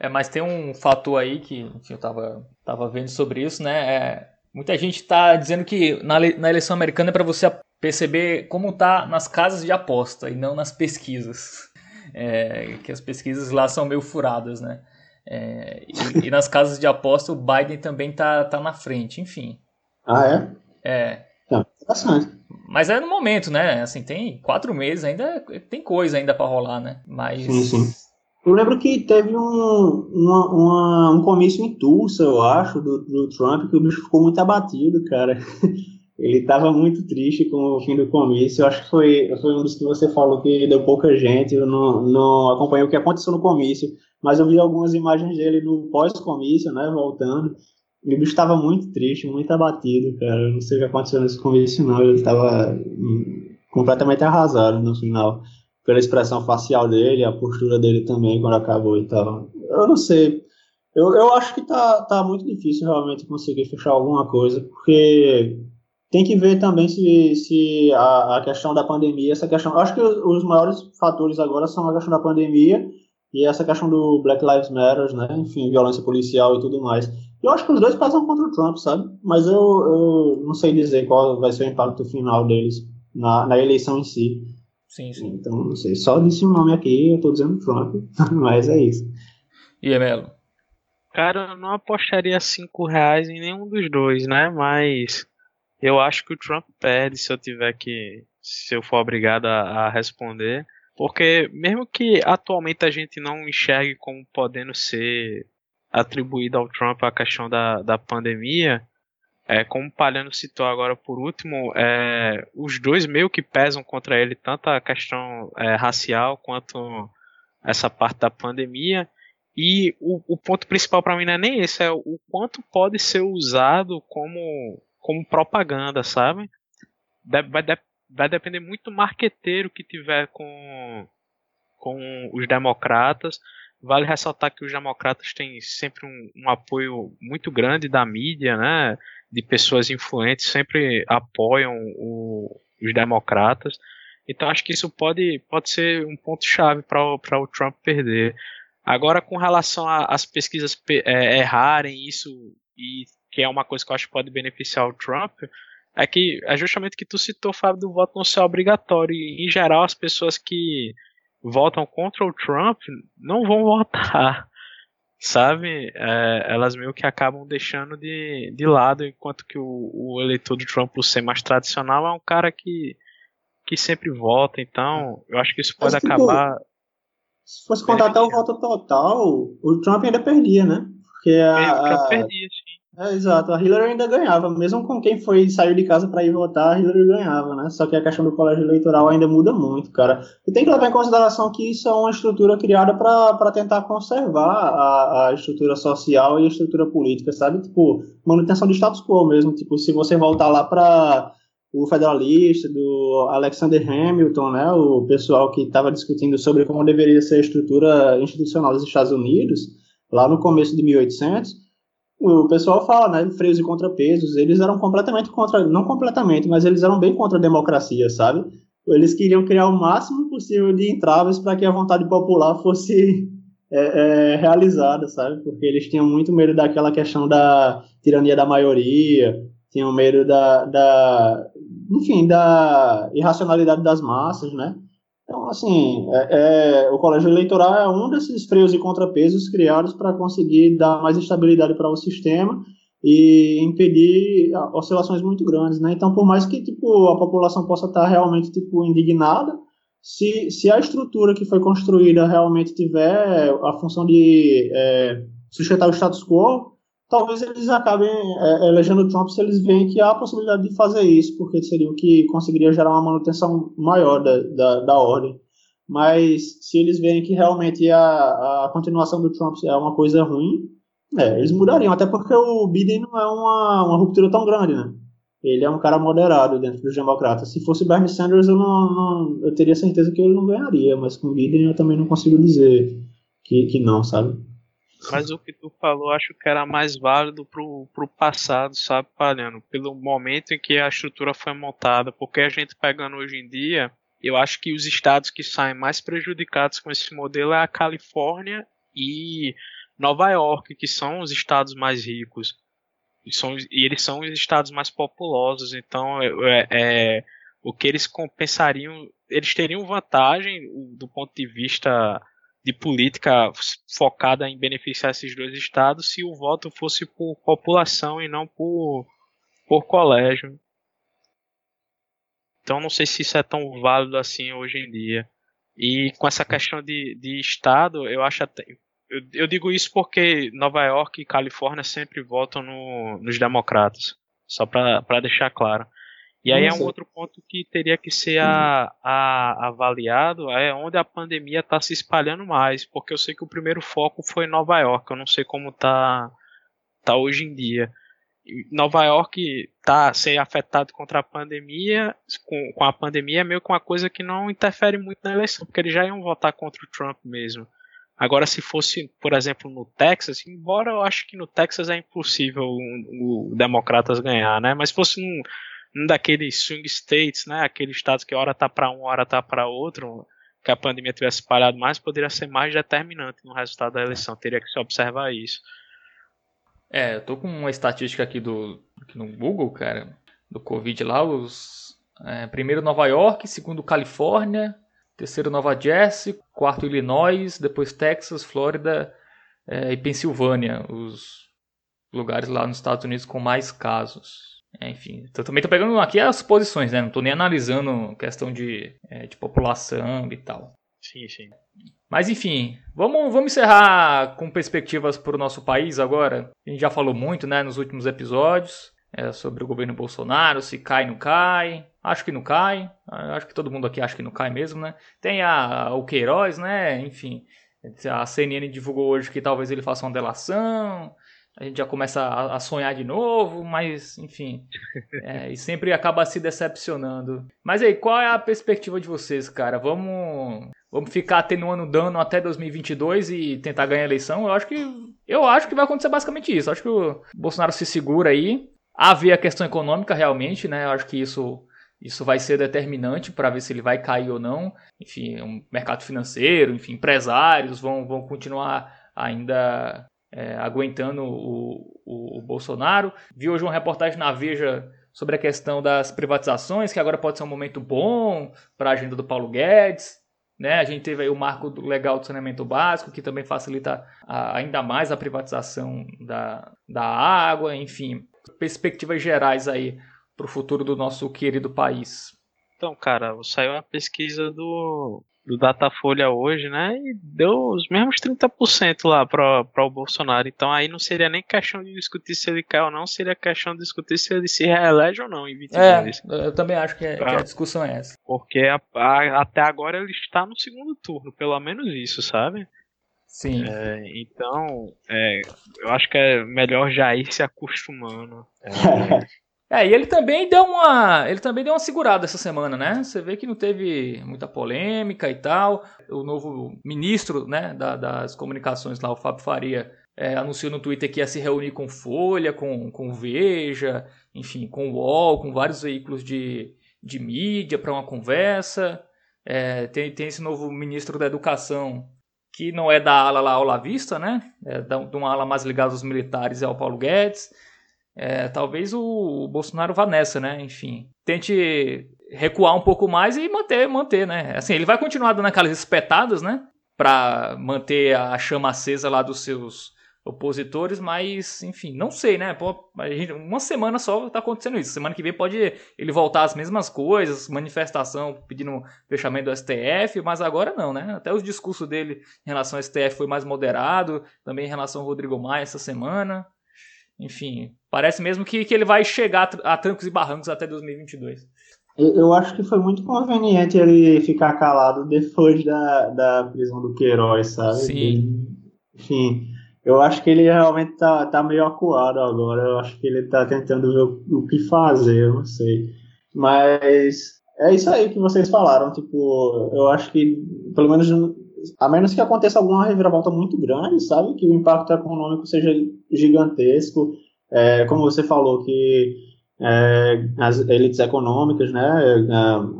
É, mas tem um fator aí que enfim, eu tava, tava vendo sobre isso, né? É, muita gente está dizendo que na, na eleição americana é para você perceber como tá nas casas de aposta e não nas pesquisas. É, que as pesquisas lá são meio furadas, né? É, e, e, nas casas de aposta o Biden também tá, tá na frente, enfim. Ah, é? É. Tá interessante. Mas é no momento, né? Assim, tem quatro meses ainda, tem coisa ainda para rolar, né? Mas. Sim, sim. Eu lembro que teve um, uma, uma, um comício em Tulsa, eu acho, do, do Trump, que o bicho ficou muito abatido, cara. Ele estava muito triste com o fim do comício. Eu acho que foi, foi um dos que você falou que deu pouca gente. Eu não, não acompanhei o que aconteceu no comício, mas eu vi algumas imagens dele no pós-comício, né, voltando. E o bicho estava muito triste, muito abatido, cara. Eu não sei o que aconteceu nesse comício, não. Ele estava hum, completamente arrasado no final. Pela expressão facial dele, a postura dele também quando acabou e tal. Eu não sei. Eu, eu acho que tá, tá muito difícil realmente conseguir fechar alguma coisa, porque tem que ver também se, se a, a questão da pandemia, essa questão. Acho que os, os maiores fatores agora são a questão da pandemia e essa questão do Black Lives Matter, né? Enfim, violência policial e tudo mais. Eu acho que os dois pesam contra o Trump, sabe? Mas eu, eu não sei dizer qual vai ser o impacto final deles na, na eleição em si. Sim, sim. Então, não sei. Só disse um nome aqui, eu tô dizendo Trump, mas é isso. E Emelo? Cara, eu não apostaria 5 reais em nenhum dos dois, né? Mas eu acho que o Trump perde se eu tiver que. se eu for obrigado a, a responder. Porque mesmo que atualmente a gente não enxergue como podendo ser atribuído ao Trump a questão da, da pandemia, é, como o Palhano citou agora por último, é, os dois meio que pesam contra ele, tanto a questão é, racial quanto essa parte da pandemia. E o, o ponto principal para mim não é nem esse, é o quanto pode ser usado como como propaganda, sabe? Vai, vai depender muito do marqueteiro que tiver com, com os democratas. Vale ressaltar que os democratas têm sempre um, um apoio muito grande da mídia, né? De pessoas influentes, sempre apoiam o, os democratas. Então acho que isso pode, pode ser um ponto chave para o Trump perder. Agora, com relação às pesquisas é, errarem isso e que é uma coisa que eu acho que pode beneficiar o Trump, é que é justamente que tu citou, Fábio, do voto não ser obrigatório. E, em geral, as pessoas que votam contra o Trump não vão votar, sabe? É, elas meio que acabam deixando de, de lado, enquanto que o, o eleitor do Trump, por ser mais tradicional, é um cara que, que sempre vota. Então, eu acho que isso pode Mas, tipo, acabar. Se fosse contar até o voto total, o Trump ainda perdia, né? Porque a, a... perdia, sim. É, exato, a Hillary ainda ganhava, mesmo com quem foi saiu de casa para ir votar, a Hillary ganhava, né? Só que a questão do colégio eleitoral ainda muda muito, cara. E tem que levar em consideração que isso é uma estrutura criada para tentar conservar a, a estrutura social e a estrutura política, sabe? Tipo, manutenção do status quo mesmo. Tipo, se você voltar lá para o federalista, do Alexander Hamilton, né? O pessoal que estava discutindo sobre como deveria ser a estrutura institucional dos Estados Unidos, lá no começo de 1800 o pessoal fala, né, freios e contrapesos, eles eram completamente contra, não completamente, mas eles eram bem contra a democracia, sabe? Eles queriam criar o máximo possível de entraves para que a vontade popular fosse é, é, realizada, sabe? Porque eles tinham muito medo daquela questão da tirania da maioria, tinham medo da, da enfim, da irracionalidade das massas, né? Assim, é, é, o colégio eleitoral é um desses freios e contrapesos criados para conseguir dar mais estabilidade para o sistema e impedir oscilações muito grandes, né? Então, por mais que tipo a população possa estar realmente tipo indignada, se, se a estrutura que foi construída realmente tiver a função de é, sustentar o status quo, talvez eles acabem é, elegendo Trump se eles veem que há a possibilidade de fazer isso, porque seria o que conseguiria gerar uma manutenção maior da, da, da ordem. Mas se eles veem que realmente a, a continuação do Trump é uma coisa ruim, é, eles mudariam, até porque o Biden não é uma, uma ruptura tão grande, né? Ele é um cara moderado dentro dos democratas. Se fosse Bernie Sanders, eu, não, não, eu teria certeza que ele não ganharia, mas com Biden eu também não consigo dizer que, que não, sabe? Mas o que tu falou, acho que era mais válido pro, pro passado, sabe, Palhano? Pelo momento em que a estrutura foi montada. Porque a gente pegando hoje em dia, eu acho que os estados que saem mais prejudicados com esse modelo é a Califórnia e Nova York, que são os estados mais ricos. E, são, e eles são os estados mais populosos, então é, é, o que eles compensariam, eles teriam vantagem do ponto de vista de política focada em beneficiar esses dois estados se o voto fosse por população e não por, por colégio. Então não sei se isso é tão válido assim hoje em dia. E com essa questão de, de estado, eu acho até, eu, eu, digo isso porque Nova York e Califórnia sempre votam no, nos democratas. Só para deixar claro. E aí é um outro ponto que teria que ser a, a, avaliado, é onde a pandemia está se espalhando mais, porque eu sei que o primeiro foco foi Nova York, eu não sei como está tá hoje em dia. Nova York está sendo afetado contra a pandemia, com, com a pandemia é meio que uma coisa que não interfere muito na eleição, porque eles já iam votar contra o Trump mesmo. Agora, se fosse, por exemplo, no Texas, embora eu acho que no Texas é impossível o, o Democratas ganhar, né? Mas se fosse um, um daqueles swing states, né, aqueles estados que hora tá para um, hora tá para outro, que a pandemia tivesse espalhado mais, poderia ser mais determinante no resultado da eleição. Teria que se observar isso. É, eu tô com uma estatística aqui do aqui no Google, cara, do Covid lá, os é, primeiro Nova York, segundo Califórnia, terceiro Nova Jersey, quarto Illinois, depois Texas, Flórida é, e Pensilvânia, os lugares lá nos Estados Unidos com mais casos. É, enfim, eu também tô pegando aqui as posições, né? Não tô nem analisando questão de, é, de população e tal. Sim, sim. Mas enfim, vamos, vamos encerrar com perspectivas para o nosso país agora. A gente já falou muito, né, nos últimos episódios, é, sobre o governo Bolsonaro, se cai, não cai. Acho que não cai. Acho que todo mundo aqui acha que não cai mesmo, né? Tem a, o Queiroz, né? Enfim, a CNN divulgou hoje que talvez ele faça uma delação a gente já começa a, sonhar de novo, mas enfim, é, e sempre acaba se decepcionando. Mas aí, qual é a perspectiva de vocês, cara? Vamos, vamos ficar atenuando dano até 2022 e tentar ganhar a eleição? Eu acho que eu acho que vai acontecer basicamente isso. Eu acho que o Bolsonaro se segura aí. Ver a questão econômica realmente, né? Eu acho que isso isso vai ser determinante para ver se ele vai cair ou não. Enfim, o um mercado financeiro, enfim, empresários vão, vão continuar ainda é, aguentando o, o, o, Bolsonaro. Vi hoje uma reportagem na Veja sobre a questão das privatizações, que agora pode ser um momento bom para a agenda do Paulo Guedes. Né? A gente teve aí o marco legal do saneamento básico, que também facilita a, ainda mais a privatização da, da água, enfim. Perspectivas gerais aí para o futuro do nosso querido país. Então, cara, saiu a pesquisa do do Datafolha hoje, né? E deu os mesmos 30% lá para o Bolsonaro. Então aí não seria nem questão de discutir se ele quer ou não, seria questão de discutir se ele se reelege ou não em 22. É, eu também acho que, é, que a discussão é essa. Porque a, a, até agora ele está no segundo turno, pelo menos isso, sabe? Sim. É, então, é, eu acho que é melhor já ir se acostumando. É, É, e ele também deu uma, ele também deu uma segurada essa semana, né? Você vê que não teve muita polêmica e tal. O novo ministro, né, da, das comunicações lá, o Fábio Faria, é, anunciou no Twitter que ia se reunir com Folha, com, com Veja, enfim, com o UOL, com vários veículos de, de mídia para uma conversa. É, tem, tem esse novo ministro da Educação, que não é da ala lá ao La Vista, né? É de uma ala mais ligada aos militares e ao Paulo Guedes é, talvez o, Bolsonaro vá nessa, né? Enfim, tente recuar um pouco mais e manter, manter, né? Assim, ele vai continuar dando aquelas espetadas, né? Para manter a chama acesa lá dos seus opositores, mas, enfim, não sei, né? Pô, uma semana só tá acontecendo isso. Semana que vem pode ele voltar às mesmas coisas, manifestação pedindo fechamento do STF, mas agora não, né? Até os discursos dele em relação ao STF foi mais moderado, também em relação ao Rodrigo Maia essa semana. Enfim, parece mesmo que, que ele vai chegar a trancos e barrancos até 2022. Eu acho que foi muito conveniente ele ficar calado depois da, da prisão do Queiroz, sabe? Sim. Enfim, eu acho que ele realmente tá, tá meio acuado agora. Eu acho que ele tá tentando ver o, o que fazer, eu não sei. Mas é isso aí que vocês falaram. Tipo, eu acho que, pelo menos a menos que aconteça alguma reviravolta muito grande, sabe? Que o impacto econômico seja gigantesco. É, como você falou, que é, as elites econômicas, né,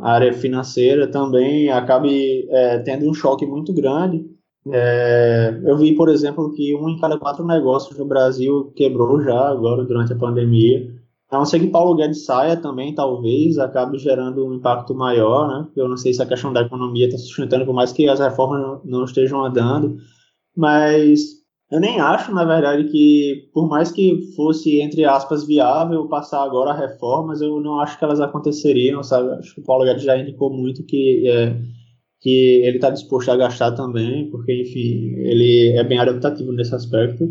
a área financeira também acabe é, tendo um choque muito grande. É, eu vi, por exemplo, que um em cada quatro negócios no Brasil quebrou já agora durante a pandemia. A não ser que Paulo Guedes saia também, talvez, acabe gerando um impacto maior, né? Eu não sei se a questão da economia está sustentando, por mais que as reformas não estejam andando. Mas eu nem acho, na verdade, que por mais que fosse, entre aspas, viável passar agora reformas, eu não acho que elas aconteceriam, sabe? Acho que o Paulo Guedes já indicou muito que, é, que ele está disposto a gastar também, porque, enfim, ele é bem adaptativo nesse aspecto.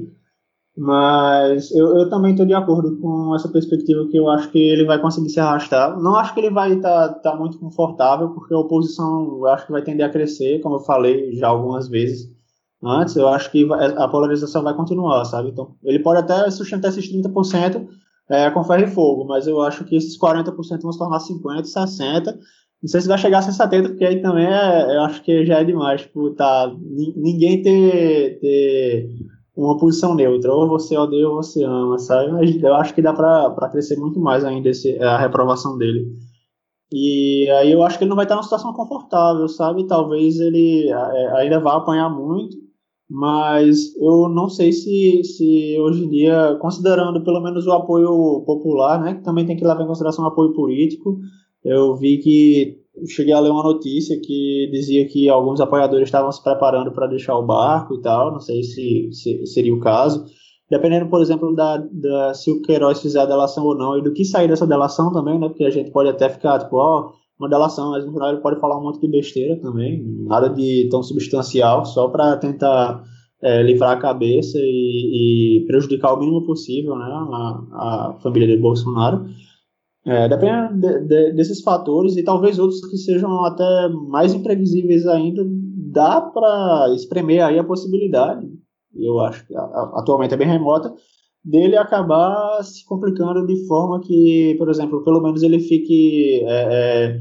Mas eu, eu também estou de acordo com essa perspectiva que eu acho que ele vai conseguir se arrastar. Não acho que ele vai estar tá, tá muito confortável, porque a oposição eu acho que vai tender a crescer, como eu falei já algumas vezes antes, eu acho que a polarização vai continuar, sabe? Então, ele pode até sustentar esses 30% é, com ferro e fogo, mas eu acho que esses 40% vão se tornar 50%, 60%. Não sei se vai chegar a 70%, porque aí também é, eu acho que já é demais, tipo, tá, ninguém ter, ter uma posição neutra, ou você odeia ou você ama, sabe? Mas eu acho que dá para crescer muito mais ainda esse, a reprovação dele. E aí eu acho que ele não vai estar numa situação confortável, sabe? Talvez ele é, ainda vá apanhar muito, mas eu não sei se, se hoje em dia, considerando pelo menos o apoio popular, né, que também tem que levar em consideração o apoio político, eu vi que cheguei a ler uma notícia que dizia que alguns apoiadores estavam se preparando para deixar o barco e tal, não sei se, se seria o caso. Dependendo, por exemplo, da, da, se o Queiroz fizer a delação ou não e do que sair dessa delação também, né, porque a gente pode até ficar tipo, ó, oh, uma delação, mas no final ele pode falar um monte de besteira também, nada de tão substancial, só para tentar é, livrar a cabeça e, e, prejudicar o mínimo possível né, a, a família de Bolsonaro. É, depende de, de, desses fatores e talvez outros que sejam até mais imprevisíveis ainda, dá para espremer aí a possibilidade, eu acho que atualmente é bem remota, dele acabar se complicando de forma que, por exemplo, pelo menos ele fique é, é,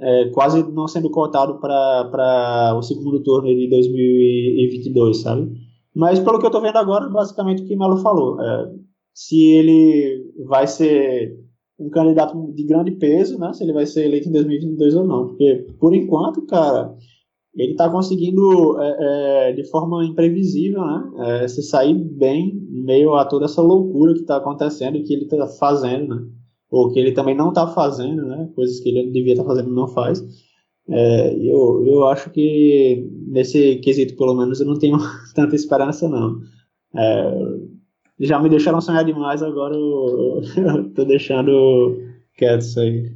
é, quase não sendo cotado para o segundo turno de 2022, sabe? Mas pelo que eu estou vendo agora, basicamente o que Melo falou, é, se ele vai ser um candidato de grande peso, né? Se ele vai ser eleito em 2022 ou não, porque por enquanto, cara, ele está conseguindo é, é, de forma imprevisível, né? É, se sair bem em meio a toda essa loucura que está acontecendo e que ele está fazendo, né? ou que ele também não está fazendo, né? Coisas que ele devia estar tá fazendo e não faz. É, eu, eu acho que nesse quesito, pelo menos, eu não tenho tanta esperança, não. Já me deixaram sonhar demais, agora eu, tô deixando quieto isso aí.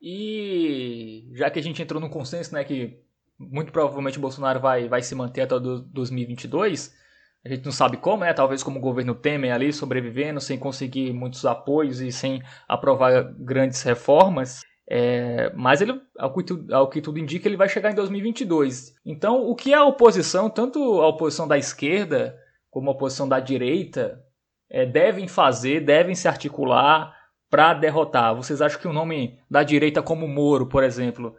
E já que a gente entrou no consenso, né, que muito provavelmente o Bolsonaro vai, vai se manter até 2022, a gente não sabe como, né? Talvez como o governo Temer ali sobrevivendo, sem conseguir muitos apoios e sem aprovar grandes reformas. É, mas ele, ao que, tudo, ao que, tudo indica, ele vai chegar em 2022. Então, o que a oposição, tanto a oposição da esquerda como a oposição da direita, é, devem fazer, devem se articular para derrotar? Vocês acham que o nome da direita, como Moro, por exemplo,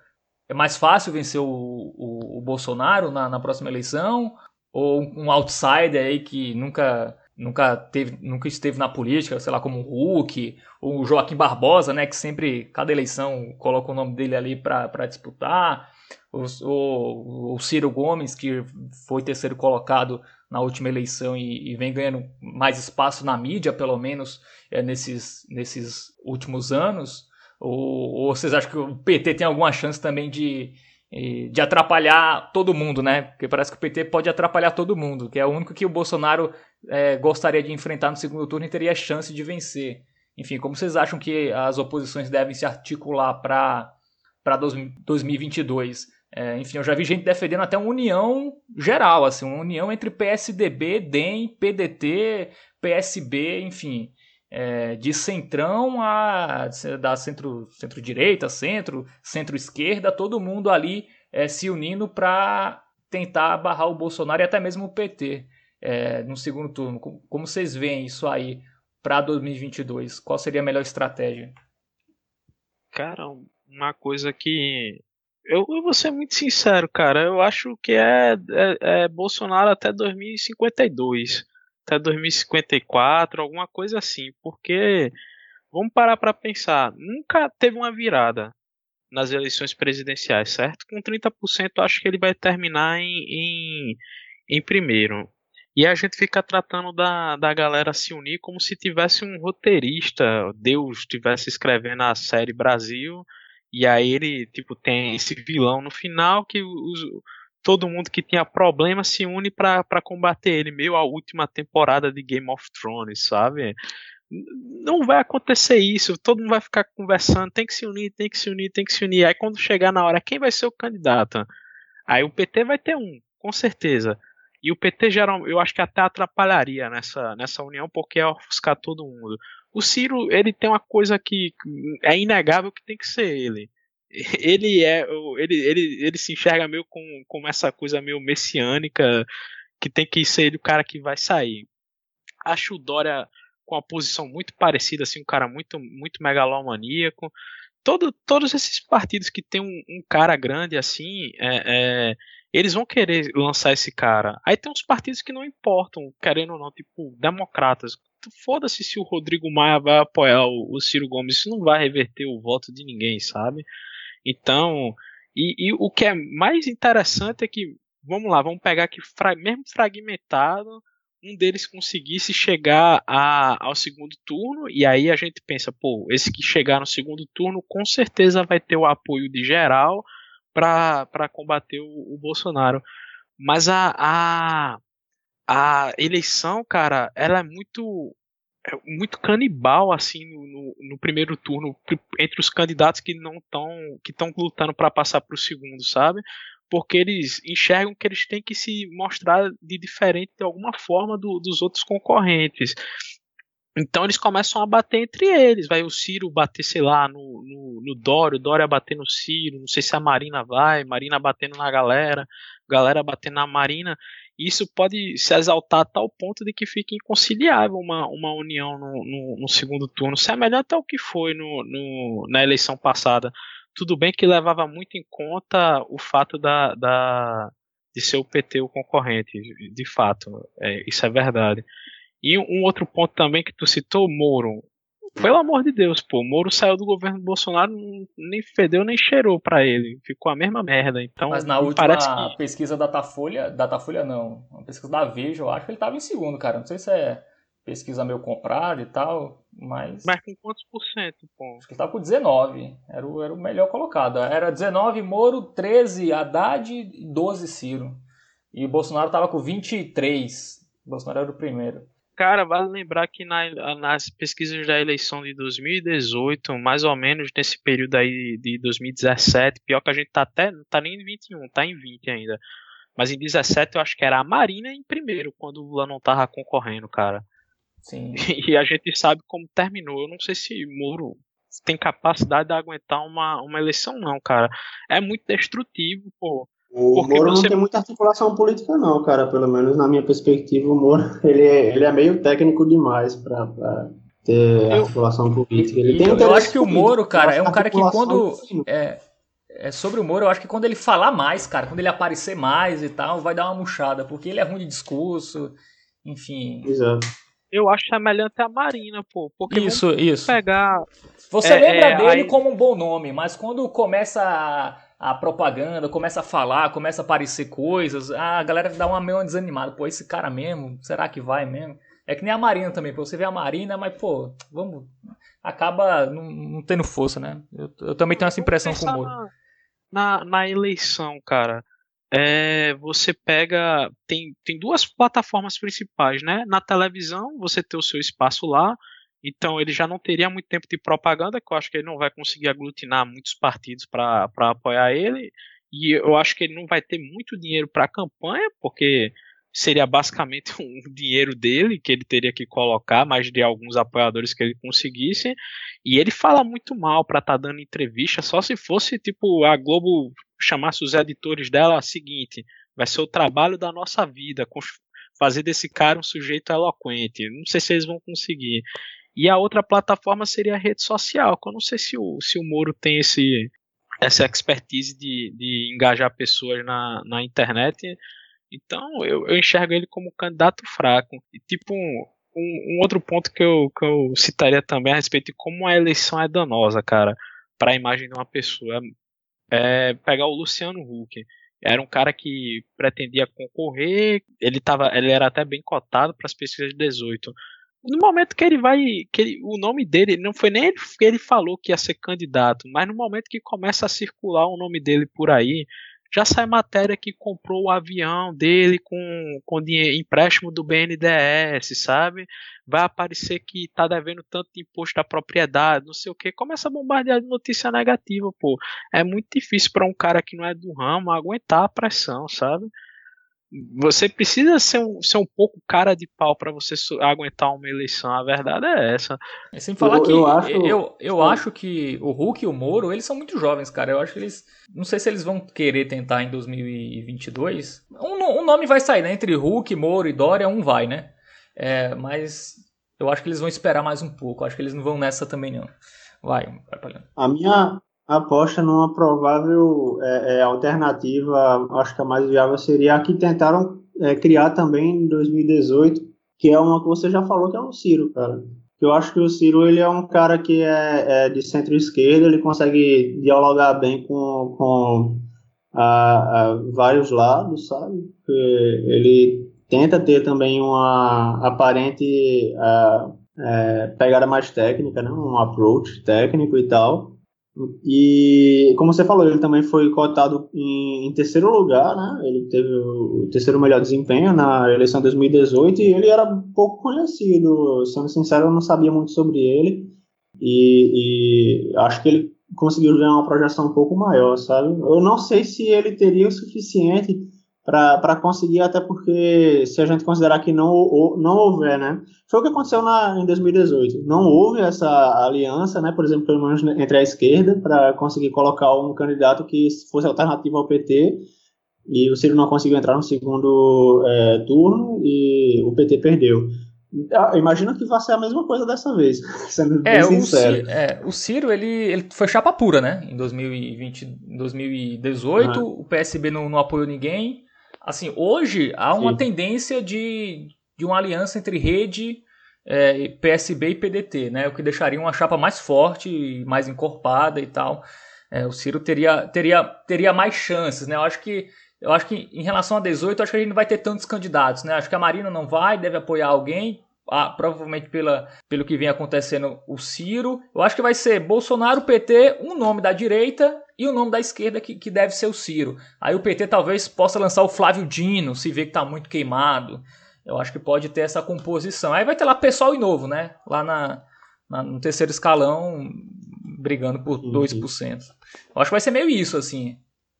é mais fácil vencer o, o, o Bolsonaro na, na próxima eleição? ou um outsider aí que nunca nunca teve nunca esteve na política, sei lá, como o Hulk, ou o Joaquim Barbosa, né, que sempre cada eleição coloca o nome dele ali para disputar, o, o, o, Ciro Gomes que foi terceiro colocado na última eleição e, e vem ganhando mais espaço na mídia, pelo menos é, nesses nesses últimos anos. Ou, ou vocês acham que o PT tem alguma chance também de de atrapalhar todo mundo, né? Porque parece que o PT pode atrapalhar todo mundo, que é o único que o Bolsonaro é, gostaria de enfrentar no segundo turno e teria chance de vencer. Enfim, como vocês acham que as oposições devem se articular para 2022? É, enfim, eu já vi gente defendendo até uma união geral, assim, uma união entre PSDB, DEM, PDT, PSB, enfim é, de centrão a da centro centro-direita, centro, centro-esquerda, todo mundo ali é, se unindo para tentar barrar o Bolsonaro e até mesmo o PT é, no segundo turno. Como vocês veem isso aí para 2022? Qual seria a melhor estratégia? Cara, uma coisa que eu, eu vou ser muito sincero, cara. Eu acho que é, é, é Bolsonaro até 2052 até 2054, alguma coisa assim, porque vamos parar para pensar. Nunca teve uma virada nas eleições presidenciais, certo? Com 30% acho que ele vai terminar em, em, em primeiro. E a gente fica tratando da, da galera se unir como se tivesse um roteirista, Deus estivesse escrevendo a série Brasil, e aí ele, tipo, tem esse vilão no final que os, todo mundo que tinha problema se une para combater ele, meio a última temporada de Game of Thrones, sabe? Não vai acontecer isso, todo mundo vai ficar conversando, tem que se unir, tem que se unir, tem que se unir. Aí quando chegar na hora, quem vai ser o candidato? Aí o PT vai ter um, com certeza. E o PT geral, eu acho que até atrapalharia nessa, nessa união, porque é ofuscar todo mundo. O Ciro, ele tem uma coisa que é inegável que tem que ser ele. Ele é, ele, ele, ele se enxerga meio com, com essa coisa meio messiânica, que tem que ser ele o cara que vai sair. Acho o Dória com a posição muito parecida, assim, um cara muito, muito megalomaníaco. Todo, todos esses partidos que tem um, um cara grande assim, é, é, eles vão querer lançar esse cara. Aí tem uns partidos que não importam, querendo ou não, tipo, democratas. Foda-se se o Rodrigo Maia vai apoiar o, Ciro Gomes, isso não vai reverter o voto de ninguém, sabe? Então, e, e o que é mais interessante é que, vamos lá, vamos pegar fra mesmo fragmentado, um deles conseguisse chegar a, ao segundo turno, e aí a gente pensa, pô, esse que chegar no segundo turno com certeza vai ter o apoio de geral para combater o, o, Bolsonaro. Mas a, a, a eleição, cara, ela é muito é muito canibal assim no, no, primeiro turno entre os candidatos que não estão que estão lutando para passar para o segundo, sabe? Porque eles enxergam que eles têm que se mostrar de diferente de alguma forma do, dos outros concorrentes. Então eles começam a bater entre eles. Vai o Ciro bater, sei lá, no, no, no Dório, o Dória bater no Ciro, não sei se a Marina vai, Marina batendo na galera, galera batendo na Marina. Isso pode se exaltar a tal ponto de que fique inconciliável uma, uma união no, no, no segundo turno, semelhante ao que foi no, no, na eleição passada. Tudo bem que levava muito em conta o fato da, da de ser o PT o concorrente, de fato, é, isso é verdade. E um outro ponto também que tu citou, Moro. Pelo amor de Deus, pô, Moro saiu do governo Bolsonaro, nem fedeu nem cheirou para ele. Ficou a mesma merda. Então, Mas na última parece que... pesquisa da Datafolha, Datafolha não, uma pesquisa da Veja, eu acho que ele tava em segundo, cara. Não sei se é pesquisa meio comprada e tal, mas. Mas com quantos por cento, pô? Acho que ele tava com 19. Era o, era o melhor colocado. Era 19 Moro, 13 Haddad e 12 Ciro. E o Bolsonaro tava com 23. O Bolsonaro era o primeiro. Cara, vale lembrar que na, nas pesquisas da eleição de 2018, mais ou menos nesse período aí de 2017, pior que a gente tá até, não tá nem em 21, tá em 20 ainda. Mas em 17 eu acho que era a Marina em primeiro, quando o Lula não tava concorrendo, cara. Sim. E a gente sabe como terminou. Eu não sei se Moro tem capacidade de aguentar uma, uma eleição, não, cara. É muito destrutivo, pô. O Porque Moro você... não tem muita articulação política, não, cara. Pelo menos na minha perspectiva, o Moro ele é, ele é meio técnico demais para ter eu, articulação política. Ele tem eu acho que o Moro, cara, é um cara que quando. É, é, sobre o Moro, eu acho que quando ele falar mais, cara, quando ele aparecer mais e tal, vai dar uma murchada, porque ele é ruim de discurso, enfim. Exato. Eu acho semelhante à Marina, pô. Porque isso, isso. pegar. Você é, lembra é, dele aí... como um bom nome, mas quando começa a a propaganda, começa a falar, começa a aparecer coisas, a galera dá uma meio desanimada. Pô, esse cara mesmo, será que vai mesmo? É que nem a Marina também, pô, você vê a Marina, mas, pô, vamos. Acaba não, não tendo força, né? Eu, eu também tenho essa impressão com o Moro. Na, na eleição, cara, é, você pega. Tem, tem duas plataformas principais, né? Na televisão, você tem o seu espaço lá, então ele já não teria muito tempo de propaganda, que eu acho que ele não vai conseguir aglutinar muitos partidos para apoiar ele. E eu acho que ele não vai ter muito dinheiro para a campanha, porque seria basicamente um dinheiro dele que ele teria que colocar, mais de alguns apoiadores que ele conseguisse. E ele fala muito mal para estar tá dando entrevista, só se fosse tipo a Globo chamasse os editores dela a seguinte: vai ser o trabalho da nossa vida, fazer desse cara um sujeito eloquente. Não sei se eles vão conseguir. E a outra plataforma seria a rede social, que eu não sei se o, se o Moro tem esse, essa expertise de, de engajar pessoas na, na internet. Então eu, eu enxergo ele como um candidato fraco. E tipo, um, um, outro ponto que eu, que eu citaria também a respeito de como a eleição é danosa, cara, para a imagem de uma pessoa. É pegar o Luciano Huck. Era um cara que pretendia concorrer, ele, tava, ele era até bem cotado para as pesquisas de 18 no momento que ele vai, que ele, o nome dele não foi nem ele que ele falou que ia ser candidato, mas no momento que começa a circular o nome dele por aí, já sai matéria que comprou o avião dele com, com dinheiro, empréstimo do BNDES, sabe? Vai aparecer que tá devendo tanto de imposto da propriedade, não sei o que. Começa a bombardear de notícia negativa, pô. É muito difícil para um cara que não é do ramo aguentar a pressão, sabe? Você precisa ser um, ser um pouco cara de pau para você aguentar uma eleição. A verdade é essa. É sem falar eu, que eu, acho, eu, eu acho que o Hulk e o Moro, eles são muito jovens, cara. Eu acho que eles. Não sei se eles vão querer tentar em 2022. Um, um nome vai sair, né? Entre Hulk, Moro e Dória, um vai, né? É, mas eu acho que eles vão esperar mais um pouco. Eu acho que eles não vão nessa também, não. Vai, vai A minha, aposta numa provável é, é, alternativa, acho que a mais viável seria a que tentaram é, criar também em 2018, que é uma que você já falou, que é o Ciro, cara. Eu acho que o Ciro ele é um cara que é, é de centro-esquerda, ele consegue dialogar bem com, com a, a vários lados, sabe? Ele tenta ter também uma aparente a, é, pegada mais técnica, né? um approach técnico e tal. E, como você falou, ele também foi cotado em, em, terceiro lugar, né? Ele teve o terceiro melhor desempenho na eleição de 2018 e ele era pouco conhecido. Sendo sincero, eu não sabia muito sobre ele. E, e acho que ele conseguiu ganhar uma projeção um pouco maior, sabe? Eu não sei se ele teria o suficiente para conseguir, até porque se a gente considerar que não, não houver, né? Foi o que aconteceu na, em 2018. Não houve essa aliança, né? Por exemplo, pelo menos entre a esquerda, para conseguir colocar um candidato que fosse alternativo ao PT. E o Ciro não conseguiu entrar no segundo é, turno e o PT perdeu. Ah, imagino que vai ser a mesma coisa dessa vez, sendo bem é, sincero. O Ciro, é, o Ciro, ele, ele foi chapa pura, né? Em 2020, 2018, uhum. o PSB não, não apoiou ninguém, Assim, hoje há uma Sim. tendência de, de uma aliança entre rede, é, PSB e PDT, né? O que deixaria uma chapa mais forte, mais encorpada e tal. É, o Ciro teria, teria, teria mais chances, né? Eu acho que eu acho que em relação a 18, acho que a gente não vai ter tantos candidatos, né? Acho que a Marina não vai, deve apoiar alguém, ah, provavelmente pela, pelo que vem acontecendo o Ciro. Eu acho que vai ser Bolsonaro, PT, um nome da direita e o nome da esquerda que, que deve ser o Ciro. Aí o PT talvez possa lançar o Flávio Dino, se vê que está muito queimado. Eu acho que pode ter essa composição. Aí vai ter lá pessoal e novo, né? Lá na, na no terceiro escalão, brigando por uhum. 2%. Eu acho que vai ser meio isso, assim.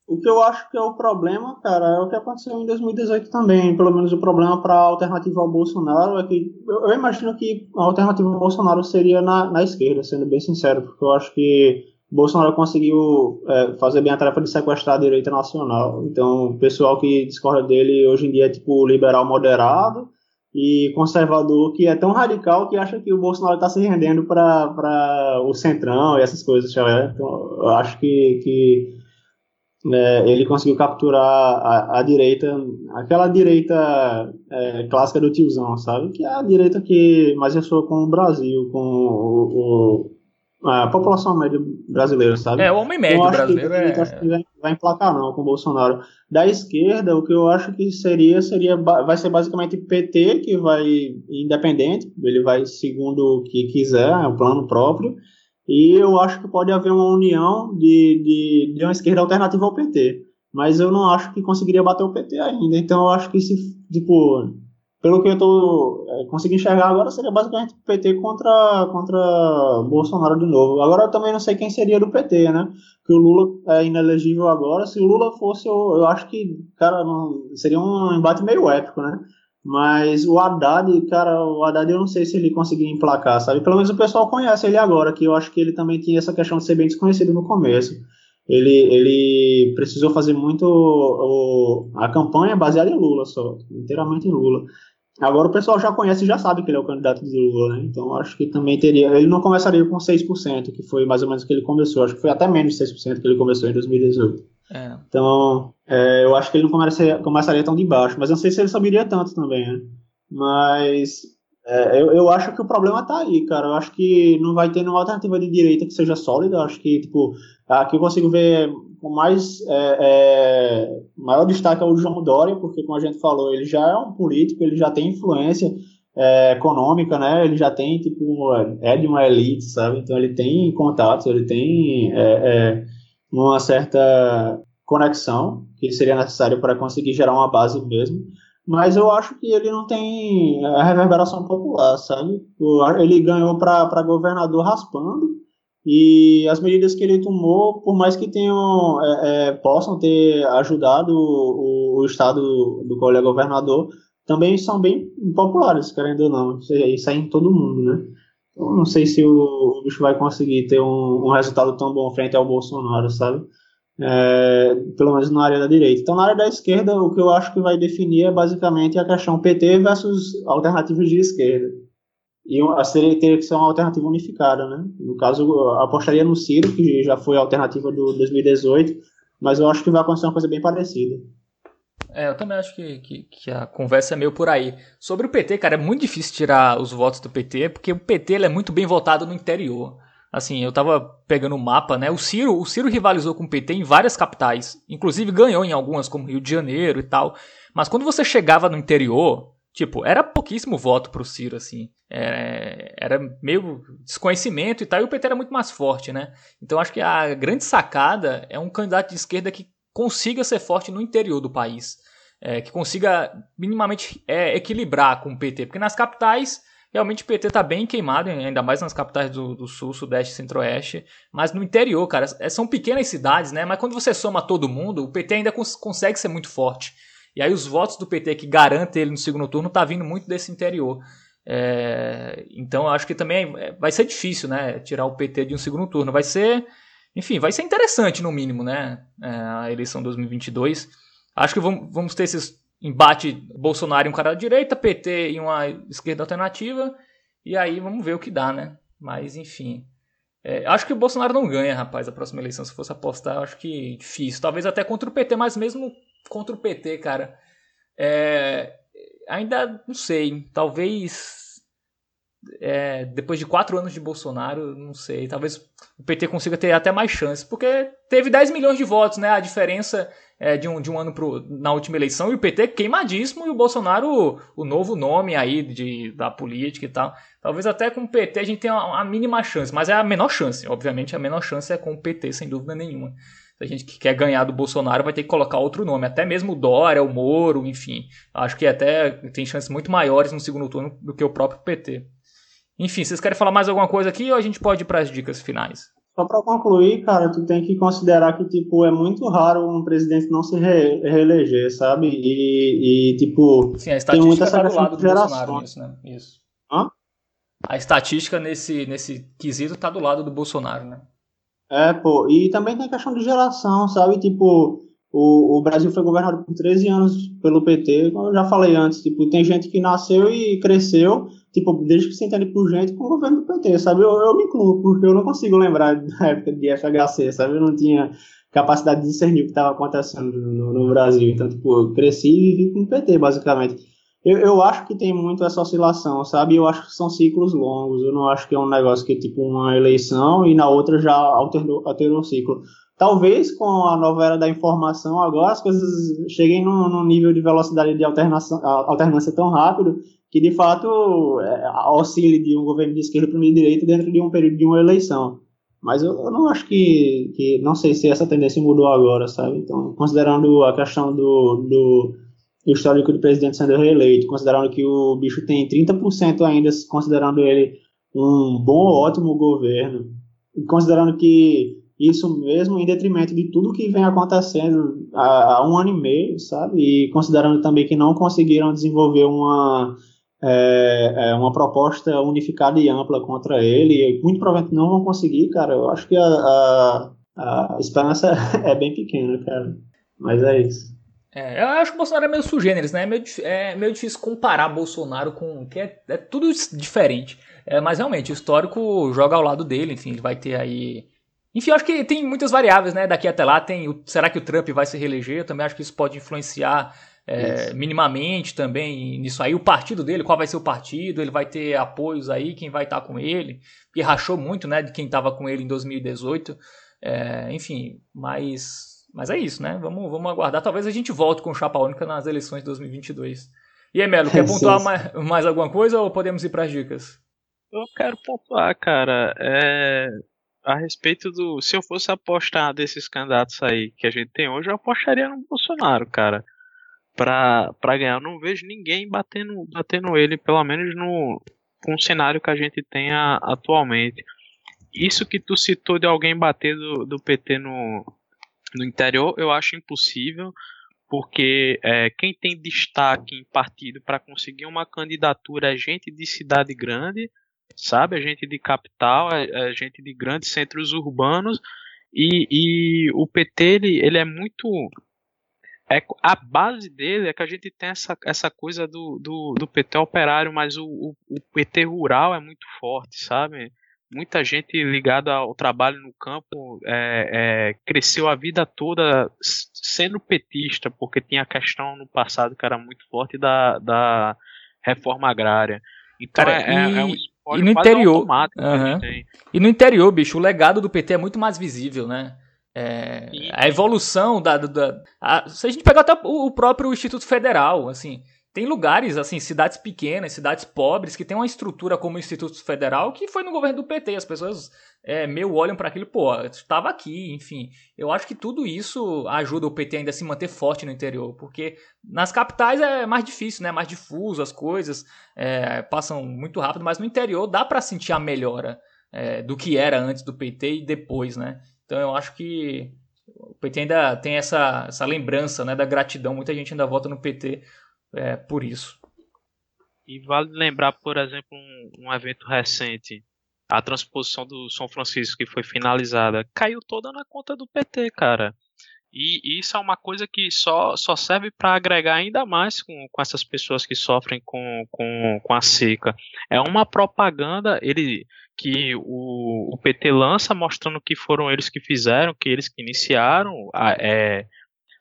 O que eu acho que é o problema, cara, é o que aconteceu em 2018 também. Pelo menos o problema para a alternativa ao Bolsonaro é que eu, eu, imagino que a alternativa ao Bolsonaro seria na, na esquerda, sendo bem sincero, porque eu acho que Bolsonaro conseguiu é, fazer bem a tarefa de sequestrar a direita nacional. Então, o pessoal que discorda dele hoje em dia é tipo liberal moderado e conservador que é tão radical que acha que o Bolsonaro está se rendendo para o centrão e essas coisas. Então, eu acho que, que é, ele conseguiu capturar a, a, direita, aquela direita é, clássica do tiozão, sabe? Que é a direita que mais ressoa com o Brasil, com o, o, a população média brasileira, sabe? É, o homem médio eu brasileiro que, é... Que vai, vai emplacar não com o Bolsonaro. Da esquerda, o que eu acho que seria, seria vai ser basicamente PT, que vai independente, ele vai segundo o que quiser, é um plano próprio, e eu acho que pode haver uma união de, de, de uma esquerda alternativa ao PT. Mas eu não acho que conseguiria bater o PT ainda. Então eu acho que se, tipo, pelo que eu tô é, conseguindo enxergar agora, seria basicamente PT contra, contra Bolsonaro de novo. Agora eu também não sei quem seria do PT, né? Que o Lula é inelegível agora. Se o Lula fosse, eu, eu acho que, cara, não, seria um embate meio épico, né? Mas o Haddad, cara, o Haddad eu não sei se ele conseguiu emplacar, sabe? Pelo menos o pessoal conhece ele agora, que eu acho que ele também tinha essa questão de ser bem desconhecido no começo. Ele, ele precisou fazer muito o, a campanha baseada em Lula só, inteiramente em Lula. Agora o pessoal já conhece e já sabe que ele é o candidato de Lula, né? Então acho que também teria. Ele não começaria com 6%, que foi mais ou menos o que ele começou. Acho que foi até menos de 6% que ele começou em 2018. É. Então, é, eu acho que ele não começaria, começaria tão de baixo, mas eu não sei se ele subiria tanto também, né? Mas É, eu, eu acho que o problema tá aí, cara. Eu acho que não vai ter nenhuma alternativa de direita que seja sólida. Eu acho que, tipo, aqui eu consigo ver com mais é, é, maior destaque é o João Dória, porque, como a gente falou, ele já é um político, ele já tem influência é, econômica, né? Ele já tem, tipo, é de uma elite, sabe? Então ele tem contatos, ele tem é, é, uma certa conexão que seria necessário para conseguir gerar uma base mesmo mas eu acho que ele não tem a reverberação popular, sabe? Ele ganhou para governador raspando e as medidas que ele tomou, por mais que tenham é, é, possam ter ajudado o, o estado do qual ele é governador, também são bem impopulares, querendo ou não. Isso aí em todo mundo, né? Então, não sei se o, o bicho vai conseguir ter um, um resultado tão bom frente ao Bolsonaro, sabe? é, pelo menos na área da direita. Então, na área da esquerda, o que eu acho que vai definir é basicamente a questão PT versus alternativas de esquerda. E a seria, teria que ser uma alternativa unificada, né? No caso, apostaria no Ciro, que já foi a alternativa do 2018, mas eu acho que vai acontecer uma coisa bem parecida. É, eu também acho que, que, que, a conversa é meio por aí. Sobre o PT, cara, é muito difícil tirar os votos do PT, porque o PT é muito bem votado no interior. Assim, eu tava pegando o mapa, né? O Ciro, o Ciro rivalizou com o PT em várias capitais, inclusive ganhou em algumas como Rio de Janeiro e tal. Mas quando você chegava no interior, tipo, era pouquíssimo voto pro Ciro assim. Era, é, era meio desconhecimento e tal, e o PT era muito mais forte, né? Então acho que a grande sacada é um candidato de esquerda que consiga ser forte no interior do país. É, que consiga minimamente é, equilibrar com o PT. Porque nas capitais realmente o PT tá bem queimado, ainda mais nas capitais do, do sul, sudeste, centro-oeste. Mas no interior, cara, é, são pequenas cidades, né? Mas quando você soma todo mundo, o PT ainda cons consegue ser muito forte. E aí os votos do PT que garantem ele no segundo turno tá vindo muito desse interior. É, então eu acho que também é, vai ser difícil, né? Tirar o PT de um segundo turno. Vai ser, enfim, vai ser interessante no mínimo, né? É, a eleição 2022. Acho que vamos, vamos ter esses embate Bolsonaro e um cara da direita, PT e uma esquerda alternativa, e aí vamos ver o que dá, né? Mas enfim. É, acho que o Bolsonaro não ganha, rapaz, a próxima eleição. Se fosse apostar, acho que difícil. Talvez até contra o PT, mas mesmo contra o PT, cara. É, ainda não sei. Talvez. É, depois de quatro anos de Bolsonaro, não sei. Talvez o PT consiga ter até mais chances. Porque teve 10 milhões de votos, né? A diferença é, de, um, de um ano pro, na última eleição, e o PT queimadíssimo, e o Bolsonaro, o, novo nome aí de, da política e tal. Talvez até com o PT a gente tenha a mínima chance, mas é a menor chance. Obviamente a menor chance é com o PT, sem dúvida nenhuma. Se a gente que quer ganhar do Bolsonaro vai ter que colocar outro nome, até mesmo o Dória, o Moro, enfim. Acho que até tem chances muito maiores no segundo turno do que o próprio PT. Enfim, vocês querem falar mais alguma coisa aqui ou a gente pode ir para as dicas finais? Só para concluir, cara, tu tem que considerar que, tipo, é muito raro um presidente não se re reeleger, sabe? E, e, tipo, Sim, a estatística tem muita tá do lado do Bolsonaro nisso, né? Isso. Hã? A estatística nesse, nesse quesito tá do lado do Bolsonaro, né? É, pô, e também tem questão de geração, sabe? Tipo, o, o Brasil foi governado por 13 anos pelo PT, como eu já falei antes, tipo, tem gente que nasceu e cresceu tipo, desde que se entende por gente com o governo do PT, sabe? Eu, eu me incluo, porque eu não consigo lembrar da época de FHC, sabe? Eu não tinha capacidade de discernir o que estava acontecendo no, no, Brasil. Então, tipo, eu cresci e vivi com o PT, basicamente. Eu, eu acho que tem muito essa oscilação, sabe? Eu acho que são ciclos longos. Eu não acho que é um negócio que tipo uma eleição e na outra já alterou, alterou o ciclo. Talvez com a nova era da informação agora as coisas cheguem num, num nível de velocidade de alternância tão rápido que de fato é, oscile de um governo de esquerda para um de direita dentro de um período de uma eleição. Mas eu, eu, não acho que, que. Não sei se essa tendência mudou agora, sabe? Então, considerando a questão do, do histórico do presidente sendo reeleito, considerando que o bicho tem 30% ainda, considerando ele um bom ótimo governo, e considerando que isso mesmo em detrimento de tudo que vem acontecendo há, há um ano e meio, sabe? E considerando também que não conseguiram desenvolver uma é, é uma proposta unificada e ampla contra ele, e muito provavelmente não vão conseguir, cara. Eu acho que a, a, a esperança é bem pequena, cara. Mas é isso. É, eu acho que o Bolsonaro é meio sugêneres, né? É meio, é meio difícil comparar Bolsonaro com. que é, é tudo diferente. É, mas realmente, o histórico joga ao lado dele, enfim, ele vai ter aí. Enfim, eu acho que tem muitas variáveis, né? Daqui até lá tem. O, será que o Trump vai se reeleger? Eu também acho que isso pode influenciar é, minimamente também nisso aí. O partido dele, qual vai ser o partido? Ele vai ter apoios aí, quem vai estar tá com ele? Porque rachou muito, né, de quem estava com ele em 2018. É, enfim, mas, mas é isso, né? Vamos, vamos aguardar. Talvez a gente volte com chapa única nas eleições de 2022. E aí, Melo, quer pontuar mais, mais alguma coisa ou podemos ir para as dicas? Eu quero pontuar, cara. É, a respeito do. Se eu fosse apostar desses candidatos aí que a gente tem hoje, eu apostaria no Bolsonaro, cara. Pra, pra ganhar. Eu não vejo ninguém batendo, batendo ele, pelo menos no com o cenário que a gente tem a, atualmente. Isso que tu citou de alguém bater do, do PT no, no interior, eu acho impossível, porque é, quem tem destaque em partido para conseguir uma candidatura é gente de cidade grande sabe? A gente de capital, a, a gente de grandes centros urbanos e, e o PT ele, ele é muito é, a base dele é que a gente tem essa, essa coisa do, do, do PT operário, mas o, o, o, PT rural é muito forte, sabe? Muita gente ligada ao trabalho no campo é, é, cresceu a vida toda sendo petista, porque tinha a questão no passado que era muito forte da, da reforma agrária. Então Cara, é, é e... é um e no interior. Uhum. E no interior, bicho, o legado do PT é muito mais visível, né? É, a evolução da. da a, se a gente pegar até o, o próprio Instituto Federal, assim, tem lugares, assim, cidades pequenas, cidades pobres, que tem uma estrutura como o Instituto Federal que foi no governo do PT. As pessoas é, meio olham para aquilo, pô, estava aqui, enfim. Eu acho que tudo isso ajuda o PT ainda a se manter forte no interior, porque nas capitais é mais difícil, né? Mais difuso as coisas, é, passam muito rápido, mas no interior dá para sentir a melhora é, do que era antes do PT e depois, né? Então eu acho que o PT ainda tem essa, essa lembrança né, da gratidão. Muita gente ainda vota no PT é, por isso. E vale lembrar, por exemplo, um, um evento recente, a transposição do São Francisco que foi finalizada, caiu toda na conta do PT, cara. E isso é uma coisa que só, só serve para agregar ainda mais com, com essas pessoas que sofrem com, com, com a seca. É uma propaganda ele que o, o PT lança mostrando que foram eles que fizeram, que eles que iniciaram a, é,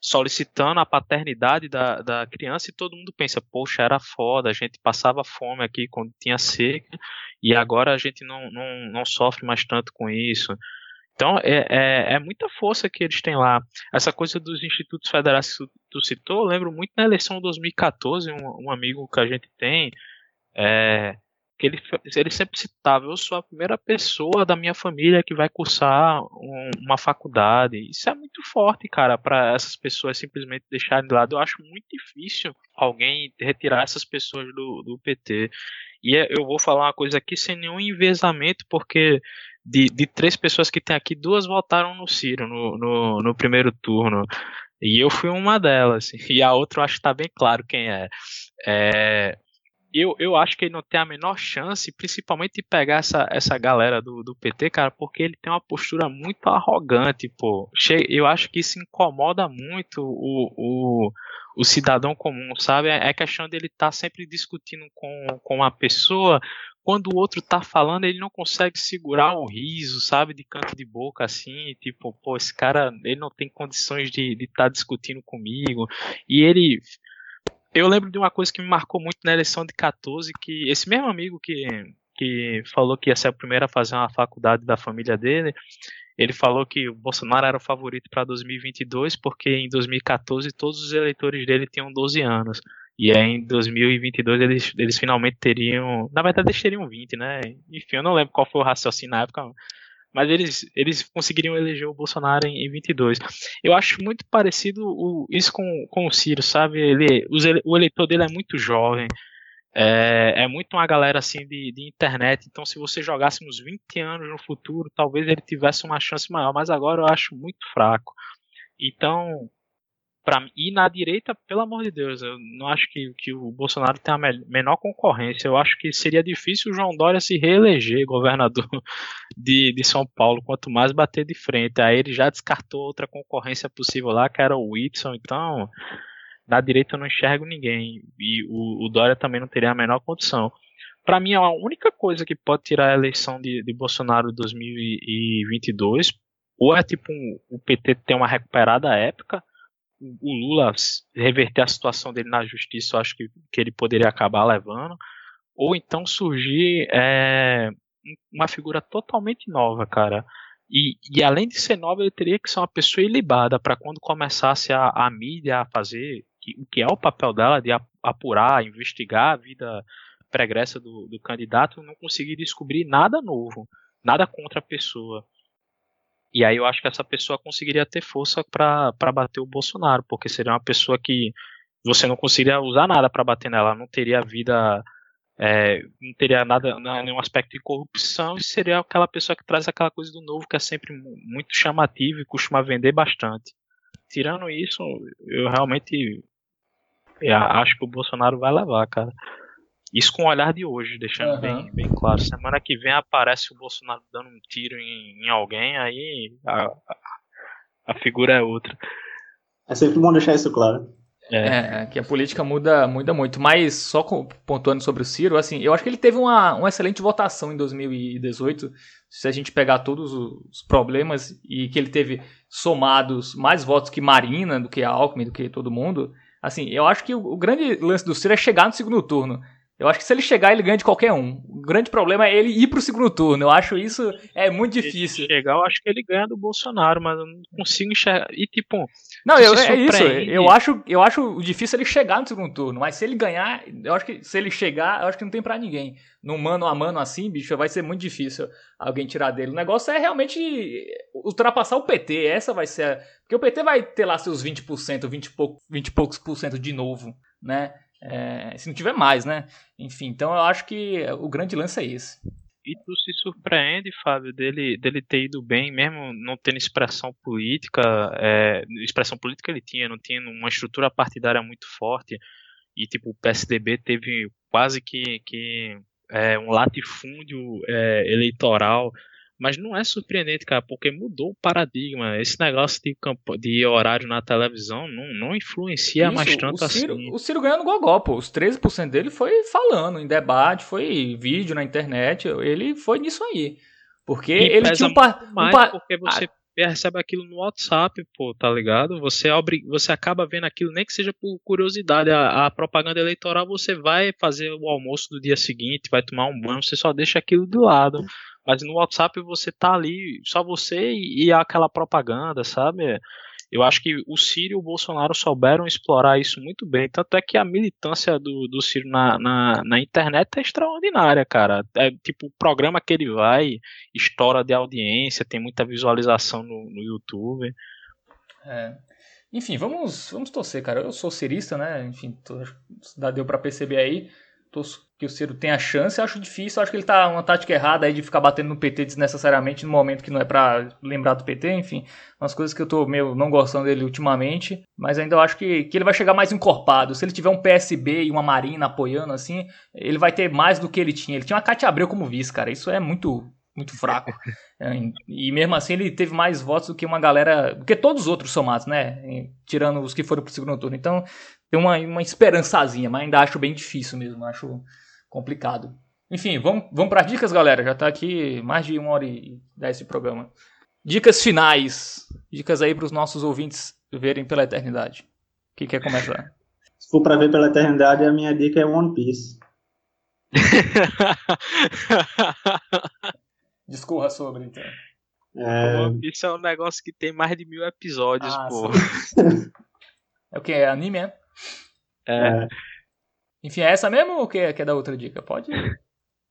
solicitando a paternidade da, da criança e todo mundo pensa, poxa, era foda, a gente passava fome aqui quando tinha seca e agora a gente não, não, não sofre mais tanto com isso. Então é, é, é, muita força que eles têm lá. Essa coisa dos institutos federais que tu citou, eu lembro muito na eleição de 2014, um, um amigo que a gente tem, é, que ele, ele sempre citava, eu sou a primeira pessoa da minha família que vai cursar um, uma faculdade. Isso é muito forte, cara, para essas pessoas simplesmente deixarem de lado. Eu acho muito difícil alguém retirar essas pessoas do, do PT. E é, eu vou falar uma coisa aqui sem nenhum envezamento, porque de, de três pessoas que tem aqui, duas votaram no Ciro no, no, no primeiro turno. E eu fui uma delas. E a outra eu acho que está bem claro quem é. é eu, eu acho que ele não tem a menor chance, principalmente de pegar essa, essa galera do, do PT, cara, porque ele tem uma postura muito arrogante, pô. Eu acho que isso incomoda muito o, o, o cidadão comum, sabe? É questão dele estar tá sempre discutindo com, com uma pessoa, quando o outro tá falando, ele não consegue segurar o riso, sabe, de canto de boca assim, tipo, pô, esse cara, ele não tem condições de estar de tá discutindo comigo. E ele eu lembro de uma coisa que me marcou muito na eleição de 14, que esse mesmo amigo que, que falou que ia ser o primeiro a fazer uma faculdade da família dele, ele falou que o Bolsonaro era o favorito para 2022 porque em 2014 todos os eleitores dele tinham 12 anos. E aí em 2022 eles, eles finalmente teriam. Na verdade, eles teriam 20, né? Enfim, eu não lembro qual foi o raciocínio na época, mas eles, eles conseguiriam eleger o Bolsonaro em, em 22. Eu acho muito parecido o, isso com, com o Ciro, sabe? Ele, os, o eleitor dele é muito jovem, é, é muito uma galera assim de, de internet, então se você jogasse uns 20 anos no futuro, talvez ele tivesse uma chance maior, mas agora eu acho muito fraco. Então, Pra, e na direita, pelo amor de Deus, eu não acho que, que o Bolsonaro tem a menor concorrência. Eu acho que seria difícil o João Dória se reeleger governador de, de São Paulo, quanto mais bater de frente. Aí ele já descartou outra concorrência possível lá, que era o Whitson. Então, na direita eu não enxergo ninguém. E o, o Dória também não teria a menor condição. Para mim, a única coisa que pode tirar a eleição de, de Bolsonaro 2022 ou é tipo um, o PT ter uma recuperada épica o Lula reverter a situação dele na justiça, eu acho que, que ele poderia acabar levando, ou então surgir é, uma figura totalmente nova, cara. E, e, além de ser nova, ele teria que ser uma pessoa ilibada para quando começasse a, a mídia a fazer o que é o papel dela de apurar, investigar a vida pregressa do, do candidato, não conseguir descobrir nada novo, nada contra a pessoa. E aí eu acho que essa pessoa conseguiria ter força para bater o Bolsonaro, porque seria uma pessoa que você não conseguiria usar nada para bater nela, não teria vida, é, não teria nada, nenhum aspecto de corrupção, e seria aquela pessoa que traz aquela coisa do novo que é sempre muito chamativo e costuma vender bastante. Tirando isso, eu realmente eu acho que o Bolsonaro vai levar, cara. Isso com o olhar de hoje, deixando uhum. bem, bem claro. Semana que vem aparece o Bolsonaro dando um tiro em, em alguém, aí a, a, figura é outra. É sempre bom deixar isso claro. É. é, que a política muda, muda muito. Mas só pontuando sobre o Ciro, assim, eu acho que ele teve uma, uma excelente votação em 2018. Se a gente pegar todos os problemas e que ele teve somados mais votos que Marina, do que a Alckmin, do que todo mundo. Assim, eu acho que o, o grande lance do Ciro é chegar no segundo turno. Eu acho que se ele chegar, ele ganha de qualquer um. O grande problema é ele ir pro segundo turno. Eu acho isso é muito difícil. Se chegar, eu acho que ele ganha do Bolsonaro, mas eu não consigo enxergar. E tipo. Não, eu, é isso. Eu acho, eu acho difícil ele chegar no segundo turno. Mas se ele ganhar, eu acho que se ele chegar, eu acho que não tem para ninguém. Num mano a mano assim, bicho, vai ser muito difícil alguém tirar dele. O negócio é realmente ultrapassar o PT. Essa vai ser. A... Porque o PT vai ter lá seus 20%, 20 e, pouco, 20 e poucos por cento de novo, né? É, se não tiver mais, né? Enfim, então eu acho que o grande lance é esse. E tu se surpreende, Fábio, dele, dele ter ido bem, mesmo não tendo expressão política. É, expressão política ele tinha, não tinha uma estrutura partidária muito forte. E tipo, o PSDB teve quase que, que é, um latifúndio é, eleitoral mas não é surpreendente, cara, porque mudou o paradigma. Esse negócio de, campo, de horário na televisão não, não influencia Isso, mais tanto o Ciro, assim. O Ciro ganhou no Gogó, pô. Os 13% dele foi falando em debate, foi vídeo na internet. Ele foi nisso aí. Porque e ele tinha um, par, um par... porque você ah. recebe aquilo no WhatsApp, pô, tá ligado? Você, obri... você acaba vendo aquilo, nem que seja por curiosidade. A, a, propaganda eleitoral, você vai fazer o almoço do dia seguinte, vai tomar um banho, você só deixa aquilo do lado. Mas no WhatsApp você tá ali, só você e, e aquela propaganda, sabe? Eu acho que o Ciro e o Bolsonaro souberam explorar isso muito bem. Tanto é que a militância do, do Ciro na, na, na internet é extraordinária, cara. É tipo, o programa que ele vai, estoura de audiência, tem muita visualização no, no YouTube. É. Enfim, vamos, vamos torcer, cara. Eu sou cirista, né? Enfim, tô, deu para perceber aí que o Ciro tenha chance, acho difícil. Acho que ele tá uma tática errada aí de ficar batendo no PT desnecessariamente no momento que não é para lembrar do PT, enfim. Umas coisas que eu tô meio não gostando dele ultimamente. Mas ainda eu acho que, que ele vai chegar mais encorpado. Se ele tiver um PSB e uma Marina apoiando assim, ele vai ter mais do que ele tinha. Ele tinha uma Cátia Abreu como vice, cara. Isso é muito, muito fraco. É, e mesmo assim ele teve mais votos do que uma galera. do que todos os outros somados, né? Tirando os que foram pro segundo turno. Então tem uma, uma esperançazinha, mas ainda acho bem difícil mesmo. Acho complicado. Enfim, vamos, vamos para as dicas, galera. Já está aqui mais de uma hora e dez de programa. Dicas finais. Dicas aí para os nossos ouvintes verem pela eternidade. O que quer começar? Se for para ver pela eternidade, a minha dica é One Piece. Discorra sobre, então. É... Piece é um negócio que tem mais de mil episódios, ah, pô. é o que? É anime, é? É. é. Enfim, é essa mesmo ou quer, quer dar outra dica? Pode.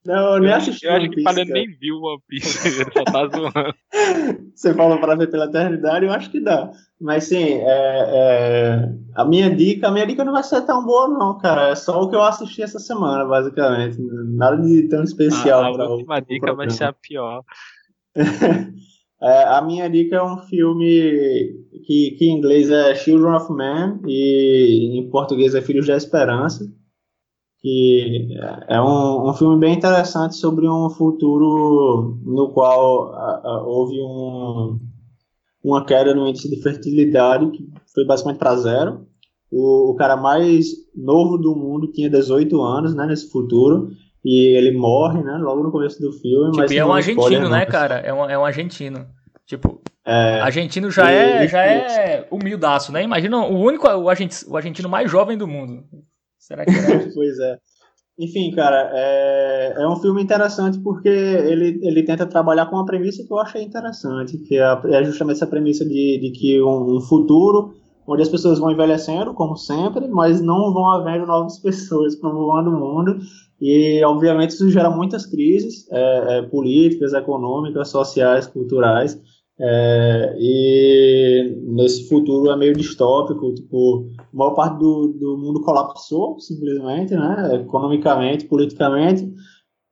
Não, eu nem assisti. Eu acho que o nem viu One Piece, ele só tá zoando. Você falou para ver pela eternidade, eu acho que dá. Mas sim, é, é, a minha dica, a minha dica não vai ser tão boa, não, cara. É só o que eu assisti essa semana, basicamente. Nada de tão especial. Ah, a última o, dica vai ser a pior. é, a minha dica é um filme que, que em inglês é Children of Men e em português é Filhos da Esperança que é um, um filme bem interessante sobre um futuro no qual a, a, houve um, uma queda no índice de fertilidade que foi basicamente para zero. O, o, cara mais novo do mundo tinha 18 anos, né, nesse futuro, e ele morre, né, logo no começo do filme. Tipo, mas é um argentino, né, cara? É um, é um argentino. Tipo, é, argentino já é, já é humildaço, né? Imagina o único, o, argentino, o argentino mais jovem do mundo. Será que é? pois é. Enfim, cara, é, é um filme interessante porque ele, ele tenta trabalhar com uma premissa que eu achei interessante, que é, é justamente essa premissa de, de que um, um, futuro onde as pessoas vão envelhecendo, como sempre, mas não vão havendo novas pessoas povoando o mundo, e obviamente isso gera muitas crises é, é, políticas, econômicas, sociais, culturais, é, e nesse futuro é meio distópico, tipo, a maior parte do, do mundo colapsou, simplesmente, né, economicamente, politicamente,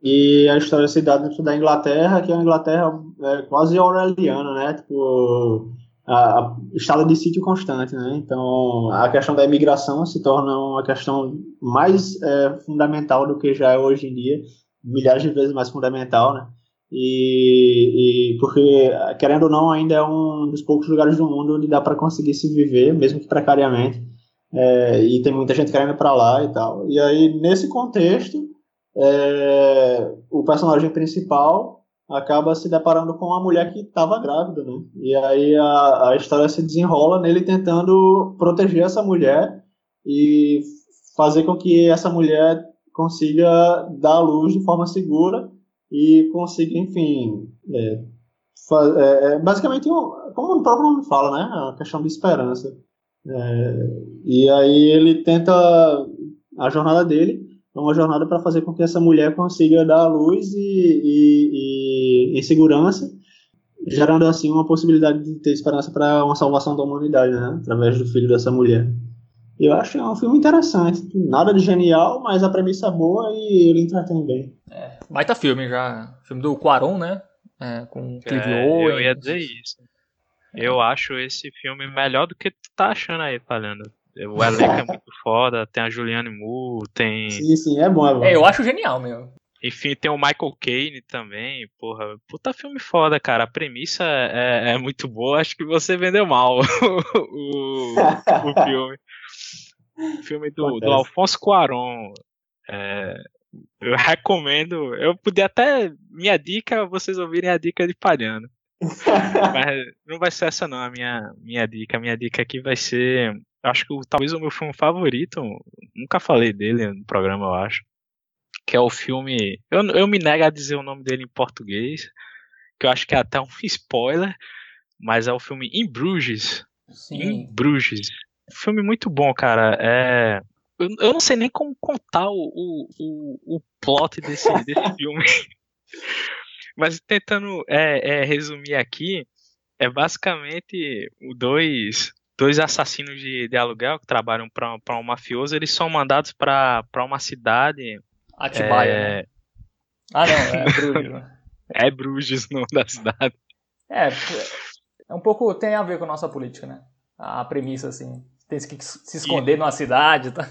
e a história dá dentro da Inglaterra, que é uma Inglaterra é, quase orwelliana, né, tipo, a, a, estado de sítio constante, né, então a questão da imigração se torna uma questão mais é, fundamental do que já é hoje em dia, milhares de vezes mais fundamental, né, e, e, porque, querendo ou não, ainda é um dos poucos lugares do mundo onde dá para conseguir se viver, mesmo que precariamente. É, e tem muita gente querendo ir para lá e tal. E aí, nesse contexto, é, o personagem principal acaba se deparando com uma mulher que estava grávida, né? E aí a, a história se desenrola nele tentando proteger essa mulher e fazer com que essa mulher consiga dar à luz de forma segura e consiga, enfim, é, é, é, basicamente, como o próprio nome fala, né, a questão de esperança. É, e aí ele tenta, a jornada dele é uma jornada para fazer com que essa mulher consiga dar a luz e, e, e, e segurança, gerando assim uma possibilidade de ter esperança para uma salvação da humanidade, né, através do filho dessa mulher. Eu acho que é um filme interessante. Nada de genial, mas a premissa é boa e ele entretém bem. É, baita filme já. Filme do Quaron, né? É, com Clive é, Owen. Eu ia dizer isso. Eu acho esse filme melhor do que tu tá achando aí, falando. O elenco é muito foda, tem a Julianne Moore, tem. Sim, sim, é bom, é bom. É, eu acho genial, meu. Enfim, tem o Michael Caine também, porra. Puta filme foda, cara. A premissa é, é muito boa. Acho que você vendeu mal o, o filme. Filme do, do Alfonso Cuarón. É, eu recomendo. Eu podia até. Minha dica, vocês ouvirem a dica de Palhano. Mas não vai ser essa não, a minha, minha dica. A minha dica aqui vai ser. Acho que talvez o meu filme favorito. Nunca falei dele no programa, eu acho. Que é o filme. Eu, eu me nego a dizer o nome dele em português. Que eu acho que é até um spoiler. Mas é o filme Em Bruges. Sim. Em Bruges filme muito bom, cara. É, eu, eu não sei nem como contar o, o, o, o plot desse, desse filme. Mas tentando é, é, resumir aqui, é basicamente dois, dois assassinos de, de aluguel que trabalham para um mafioso, eles são mandados para uma cidade. Atibaia, é... né? Ah, não, é Bruges. Né? é Bruges, o nome da cidade. É, é um pouco. tem a ver com a nossa política, né? A premissa, assim tem que se esconder e... numa cidade, tá?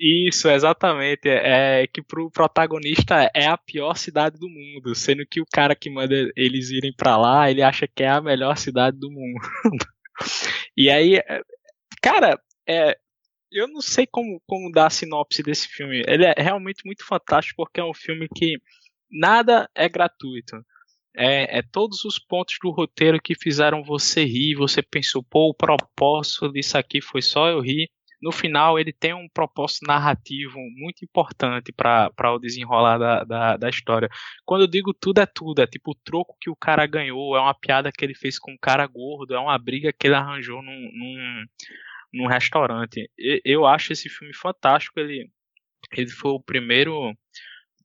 Isso, exatamente. É, é que pro protagonista é a pior cidade do mundo, sendo que o cara que manda eles irem para lá, ele acha que é a melhor cidade do mundo. e aí, é, cara, é, eu não sei como, como dar a sinopse desse filme. Ele é realmente muito fantástico porque é um filme que nada é gratuito. É, é, todos os pontos do roteiro que fizeram você rir, você pensou, pô, o propósito disso aqui foi só eu rir. No final, ele tem um propósito narrativo muito importante para o desenrolar da, da, da, história. Quando eu digo tudo é tudo, é tipo o troco que o cara ganhou, é uma piada que ele fez com um cara gordo, é uma briga que ele arranjou num, num, num restaurante. Eu acho esse filme fantástico, ele, ele foi o primeiro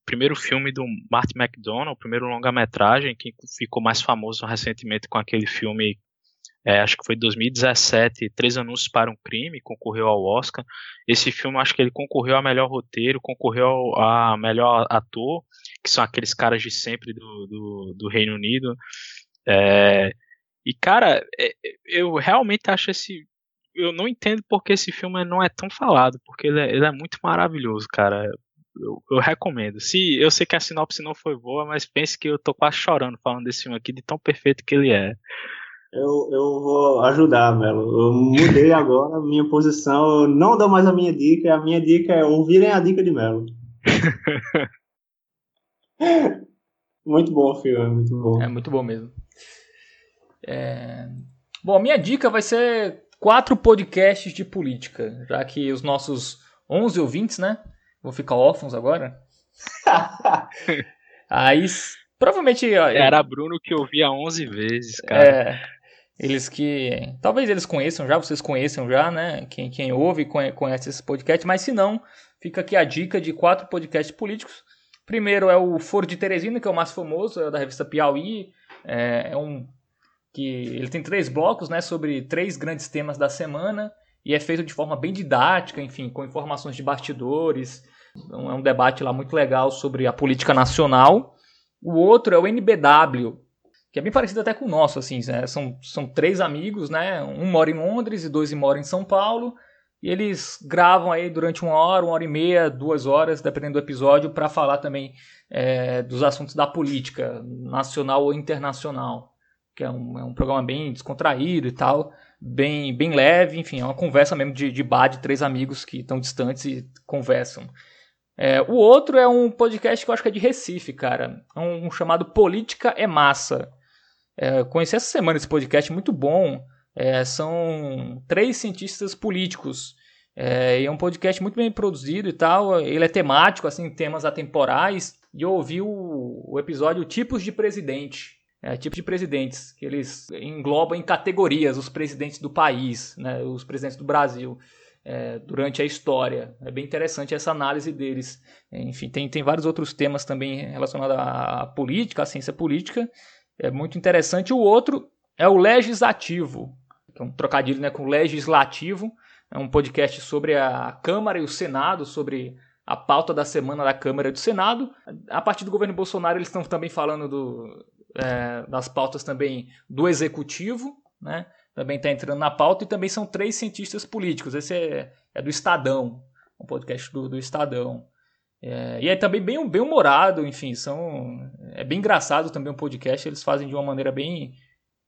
primeiro filme do Martin McDonald, o primeiro longa-metragem, que ficou mais famoso recentemente com aquele filme, é, acho que foi 2017, Três Anúncios para um Crime, concorreu ao Oscar. Esse filme, acho que ele concorreu a melhor roteiro, concorreu a melhor ator, que são aqueles caras de sempre do, do, do Reino Unido. É, e, cara, é, eu realmente acho esse. Eu não entendo porque esse filme não é tão falado, porque ele é, ele é muito maravilhoso, cara eu, eu, recomendo. Se eu sei que a sinopse não foi boa, mas pense que eu tô quase chorando falando desse filme aqui, de tão perfeito que ele é. Eu, eu vou ajudar, Melo. Eu mudei agora a minha posição. Eu não dou mais a minha dica. A minha dica é ouvirem a dica de Melo. muito bom o filme, muito bom. É muito bom mesmo. É... Bom, a minha dica vai ser quatro podcasts de política, já que os nossos 11 ouvintes, né, vão ficar órfãos agora. Aí, provavelmente... Era Bruno que ouvia 11 vezes, cara. É, eles que... Talvez eles conheçam já, vocês conheçam já, né, quem, quem ouve conhece esse podcast, mas se não, fica aqui a dica de quatro podcasts políticos. Primeiro é o Foro de Teresina, que é o mais famoso, é da revista Piauí. É, é um que ele tem três blocos, né, sobre três grandes temas da semana e é feito de forma bem didática, enfim, com informações de bastidores. Então, é um debate lá muito legal sobre a política nacional. O outro é o NBW, que é bem parecido até com o nosso, assim, né? são, são três amigos, né? Um mora em Londres e dois moram em São Paulo. E eles gravam aí durante uma hora, uma hora e meia, duas horas, dependendo do episódio, para falar também é, dos assuntos da política, nacional ou internacional. Que é um, é um programa bem descontraído e tal, bem, bem leve, enfim, é uma conversa mesmo de, de bar de três amigos que estão distantes e conversam. É, o outro é um podcast que eu acho que é de Recife, cara. É um, um chamado Política é Massa. É, conheci essa semana esse podcast, muito bom. É, são três cientistas políticos. É, é um podcast muito bem produzido e tal. Ele é temático, assim, temas atemporais. E eu ouvi o, o episódio Tipos de Presidente. É, tipos de presidentes, que eles englobam em categorias os presidentes do país, né, os presidentes do Brasil. É, durante a história. É bem interessante essa análise deles. Enfim, tem, tem vários outros temas também relacionados à política, à ciência política. É muito interessante. O outro é o legislativo, que é um trocadilho né, com legislativo. É um podcast sobre a Câmara e o Senado, sobre a pauta da semana da Câmara e do Senado. A partir do governo Bolsonaro, eles estão também falando do, é, das pautas também do Executivo, né? Também está entrando na pauta e também são três cientistas políticos. Esse é, é do Estadão, um podcast do, do Estadão. É, e é também bem, bem humorado, enfim, são é bem engraçado também o podcast. Eles fazem de uma maneira bem,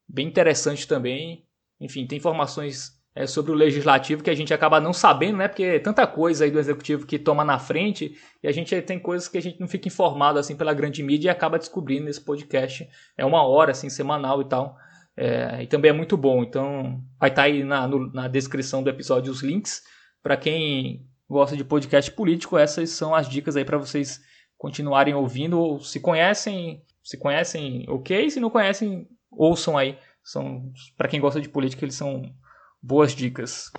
bem interessante também. Enfim, tem informações é, sobre o legislativo que a gente acaba não sabendo, né? Porque é tanta coisa aí do executivo que toma na frente e a gente tem coisas que a gente não fica informado assim pela grande mídia e acaba descobrindo nesse podcast. É uma hora assim semanal e tal. É, e também é muito bom. Então vai estar tá aí na, no, na descrição do episódio os links para quem gosta de podcast político. Essas são as dicas aí para vocês continuarem ouvindo. Se conhecem, se conhecem, ok. Se não conhecem, ouçam aí são, para quem gosta de política, eles são boas dicas.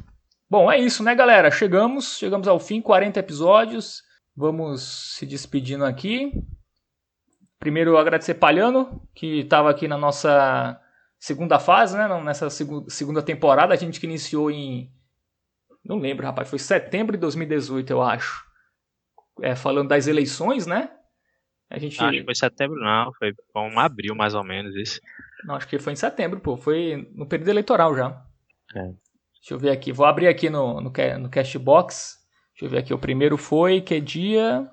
Bom, é isso, né, galera? Chegamos, chegamos ao fim, 40 episódios. Vamos se despedindo aqui. Primeiro, agradecer Palhano, que estava aqui na nossa segunda fase, né? Nessa segunda temporada, a gente que iniciou em. Não lembro, rapaz, foi setembro de 2018, eu acho. É, falando das eleições, né? A gente... Acho que foi setembro, não, foi um abril mais ou menos isso. Não, acho que foi em setembro, pô. Foi no período eleitoral já. É. Deixa eu ver aqui. Vou abrir aqui no, no, no Cashbox. Deixa eu ver aqui. O primeiro foi. Que dia?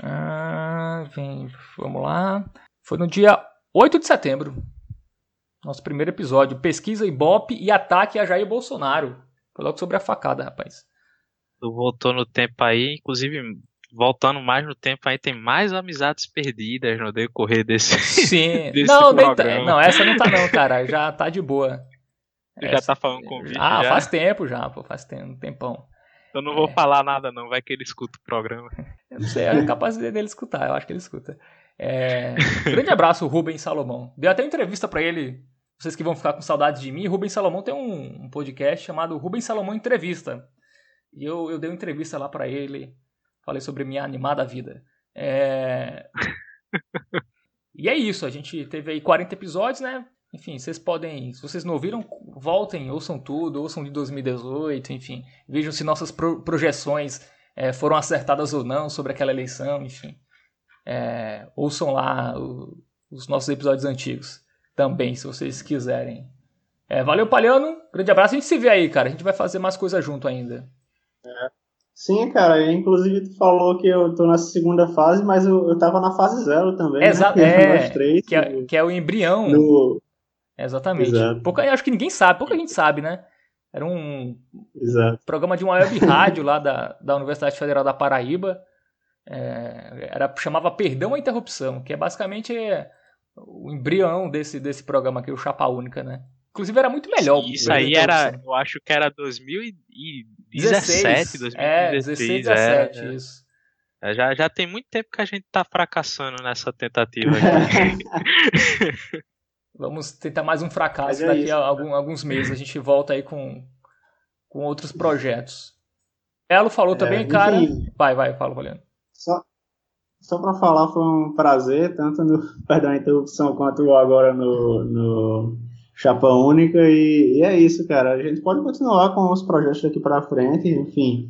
Ah, vem, vamos lá. Foi no dia 8 de setembro. Nosso primeiro episódio. Pesquisa Ibope e ataque a Jair Bolsonaro. Foi logo sobre a facada, rapaz. Tu voltou no tempo aí, inclusive voltando mais no tempo, aí tem mais amizades perdidas no decorrer desse, Sim. desse não. Tá, não, essa não tá não, cara. Já tá de boa. Você essa, já tá falando com o Ah, já? faz tempo já, pô, faz tempo, um tempão. Eu não vou é. falar nada não, vai que ele escuta o programa. Eu não sei, é capaz dele escutar, eu acho que ele escuta. É... Grande abraço, Rubens Salomão. Deu até entrevista para ele, vocês que vão ficar com saudades de mim. Rubens Salomão tem um, um podcast chamado Rubens Salomão Entrevista. E eu, eu dei uma entrevista lá para ele Falei sobre minha animada vida. É... e é isso, a gente teve aí 40 episódios, né? Enfim, vocês podem, se vocês não ouviram, voltem, ouçam tudo, ouçam de 2018, enfim, vejam se nossas pro projeções é, foram acertadas ou não sobre aquela eleição, enfim. É, ouçam lá o, os nossos episódios antigos também, se vocês quiserem. É, valeu, Palhano, grande abraço, a gente se vê aí, cara, a gente vai fazer mais coisa junto ainda. É. Sim, cara, inclusive tu falou que eu tô na segunda fase, mas eu, eu tava na fase zero também. Exato, né? é, três, que, é, que é o embrião. No... Exatamente. Exato. Pouca, acho que ninguém sabe, pouca gente sabe, né? Era um Exato. programa de uma web rádio lá da, da Universidade Federal da Paraíba. É, era, chamava Perdão à Interrupção, que é basicamente o embrião desse, desse programa aqui, o Chapa Única, né? Inclusive era muito melhor. Isso aí era, eu acho que era 2017, 2016. É, 16, 17, é, isso. É, já, já tem muito tempo que a gente tá fracassando nessa tentativa aqui. Vamos tentar mais um fracasso é daqui isso, a algum, alguns meses. A gente volta aí com, com outros projetos. Elo falou é, também, enfim, cara. Vai, vai, fala, Valendo. Só, só para falar, foi um prazer, tanto no Perdão a Interrupção quanto agora no, no chapa única e, e, é isso, cara. A gente pode continuar com os projetos daqui para frente, enfim.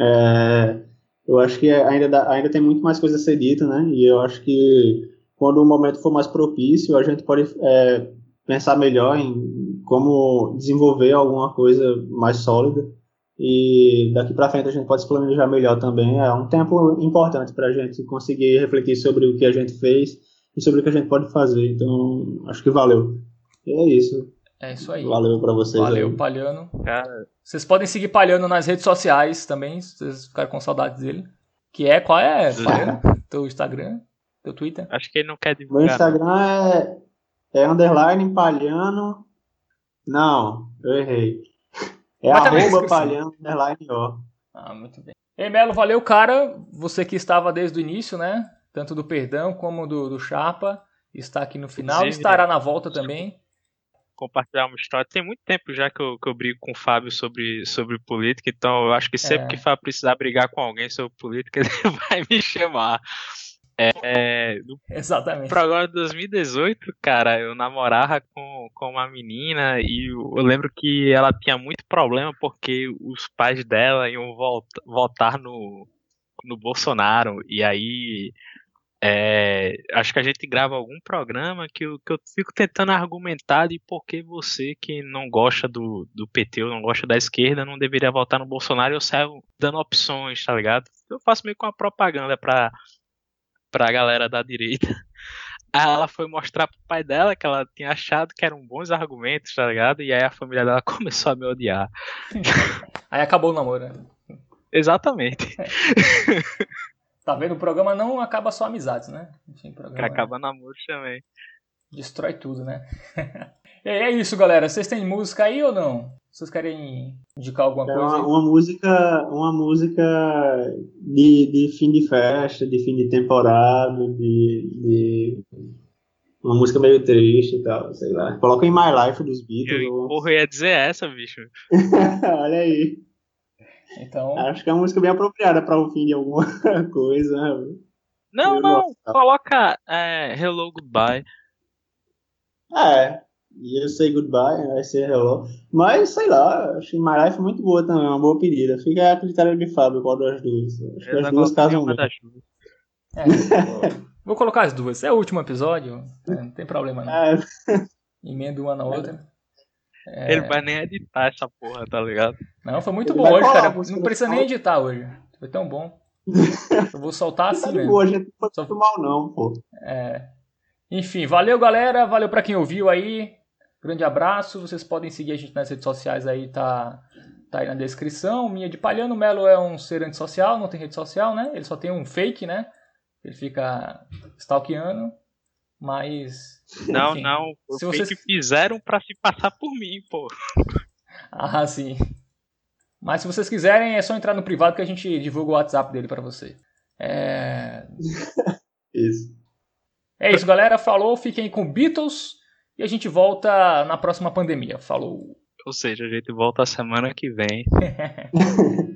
É, eu acho que ainda, dá, ainda tem muito mais coisa a ser dita, né? E eu acho que quando o momento for mais propício, a gente pode é, pensar melhor em como desenvolver alguma coisa mais sólida. E daqui para frente a gente pode se planejar melhor também. É um tempo importante para a gente conseguir refletir sobre o que a gente fez e sobre o que a gente pode fazer. Então, acho que valeu. E é isso. É isso aí. Valeu para vocês. Valeu, aí. Palhano. Cara. Vocês podem seguir Palhano nas redes sociais também, se vocês ficarem com saudades dele. Que é, qual é, Palhano? Teu Instagram, teu Twitter? Acho que ele não quer divulgar. Meu Instagram é, é underline palhano. Não, eu errei. É Mas arroba palhano underline ó. Ah, muito bem. Ei, Melo, valeu, cara. Você que estava desde o início, né? Tanto do Perdão como do, do Chapa está aqui no final, Inclusive, estará na volta também. Compartilhar uma história. Tem muito tempo já que eu, que eu brigo com o Fábio sobre, sobre política, então eu acho que sempre é. que o Fábio precisar brigar com alguém sobre política, ele vai me chamar. É, no Exatamente. programa de 2018, cara, eu namorava com, com uma menina e eu, eu lembro que ela tinha muito problema porque os pais dela iam volta, votar no, no Bolsonaro e aí é, acho que a gente grava algum programa que eu, que eu fico tentando argumentar de por que você que não gosta do, do PT ou não gosta da esquerda não deveria votar no Bolsonaro e eu saio dando opções, tá ligado? Eu faço meio com uma propaganda pra, pra galera da direita. Aí ela foi mostrar pro pai dela que ela tinha achado que eram bons argumentos, tá ligado? E aí a família dela começou a me odiar. aí acabou o namoro, né? Exatamente. Tá vendo? O programa não acaba só amizades, né? Enfim, programa, acaba namoro também. Destrói tudo, né? é isso, galera. Vocês têm música aí ou não? Vocês querem indicar alguma é coisa? Uma, uma, música, uma música de, de fim de festa, de fim de temporada, de, de uma música meio triste e tal, sei lá. Coloca em My Life dos Beatles. Eu, ou... Porra, eu ia dizer essa, bicho. Olha aí. Então... Acho que é uma música bem apropriada para o fim de alguma coisa. Não, não, coloca é, Hello Goodbye. É, You Say Goodbye, vai ser Hello. Mas, sei lá, acho que My Life é muito boa também, é uma boa pedida. Fica a critério de Fábio qual das duas. Acho que as duas casam muito. É, vou colocar as duas. É o último episódio, é, não tem problema não. É. Emenda uma na outra. É... Ele vai nem editar essa porra, tá ligado? Não, foi muito Ele bom hoje, cara. Não precisa nem editar hoje. Foi tão bom. Eu vou soltar assim mesmo. Boa, gente não foi Só... mal, não, pô. É. Enfim, valeu, galera. Valeu pra quem ouviu aí. Grande abraço. Vocês podem seguir a gente nas redes sociais aí, tá, tá aí na descrição. Minha de Palhano Melo é um ser antissocial, não tem rede social, né? Ele só tem um fake, né? Ele fica stalkeando. Mas. Não, enfim, não. Se vocês fizeram para se passar por mim, pô. Ah, sim. Mas se vocês quiserem, é só entrar no privado que a gente divulga o WhatsApp dele para você. É... isso. É isso, galera. Falou, fiquem com Beatles e a gente volta na próxima pandemia. Falou. Ou seja, a gente volta semana que vem.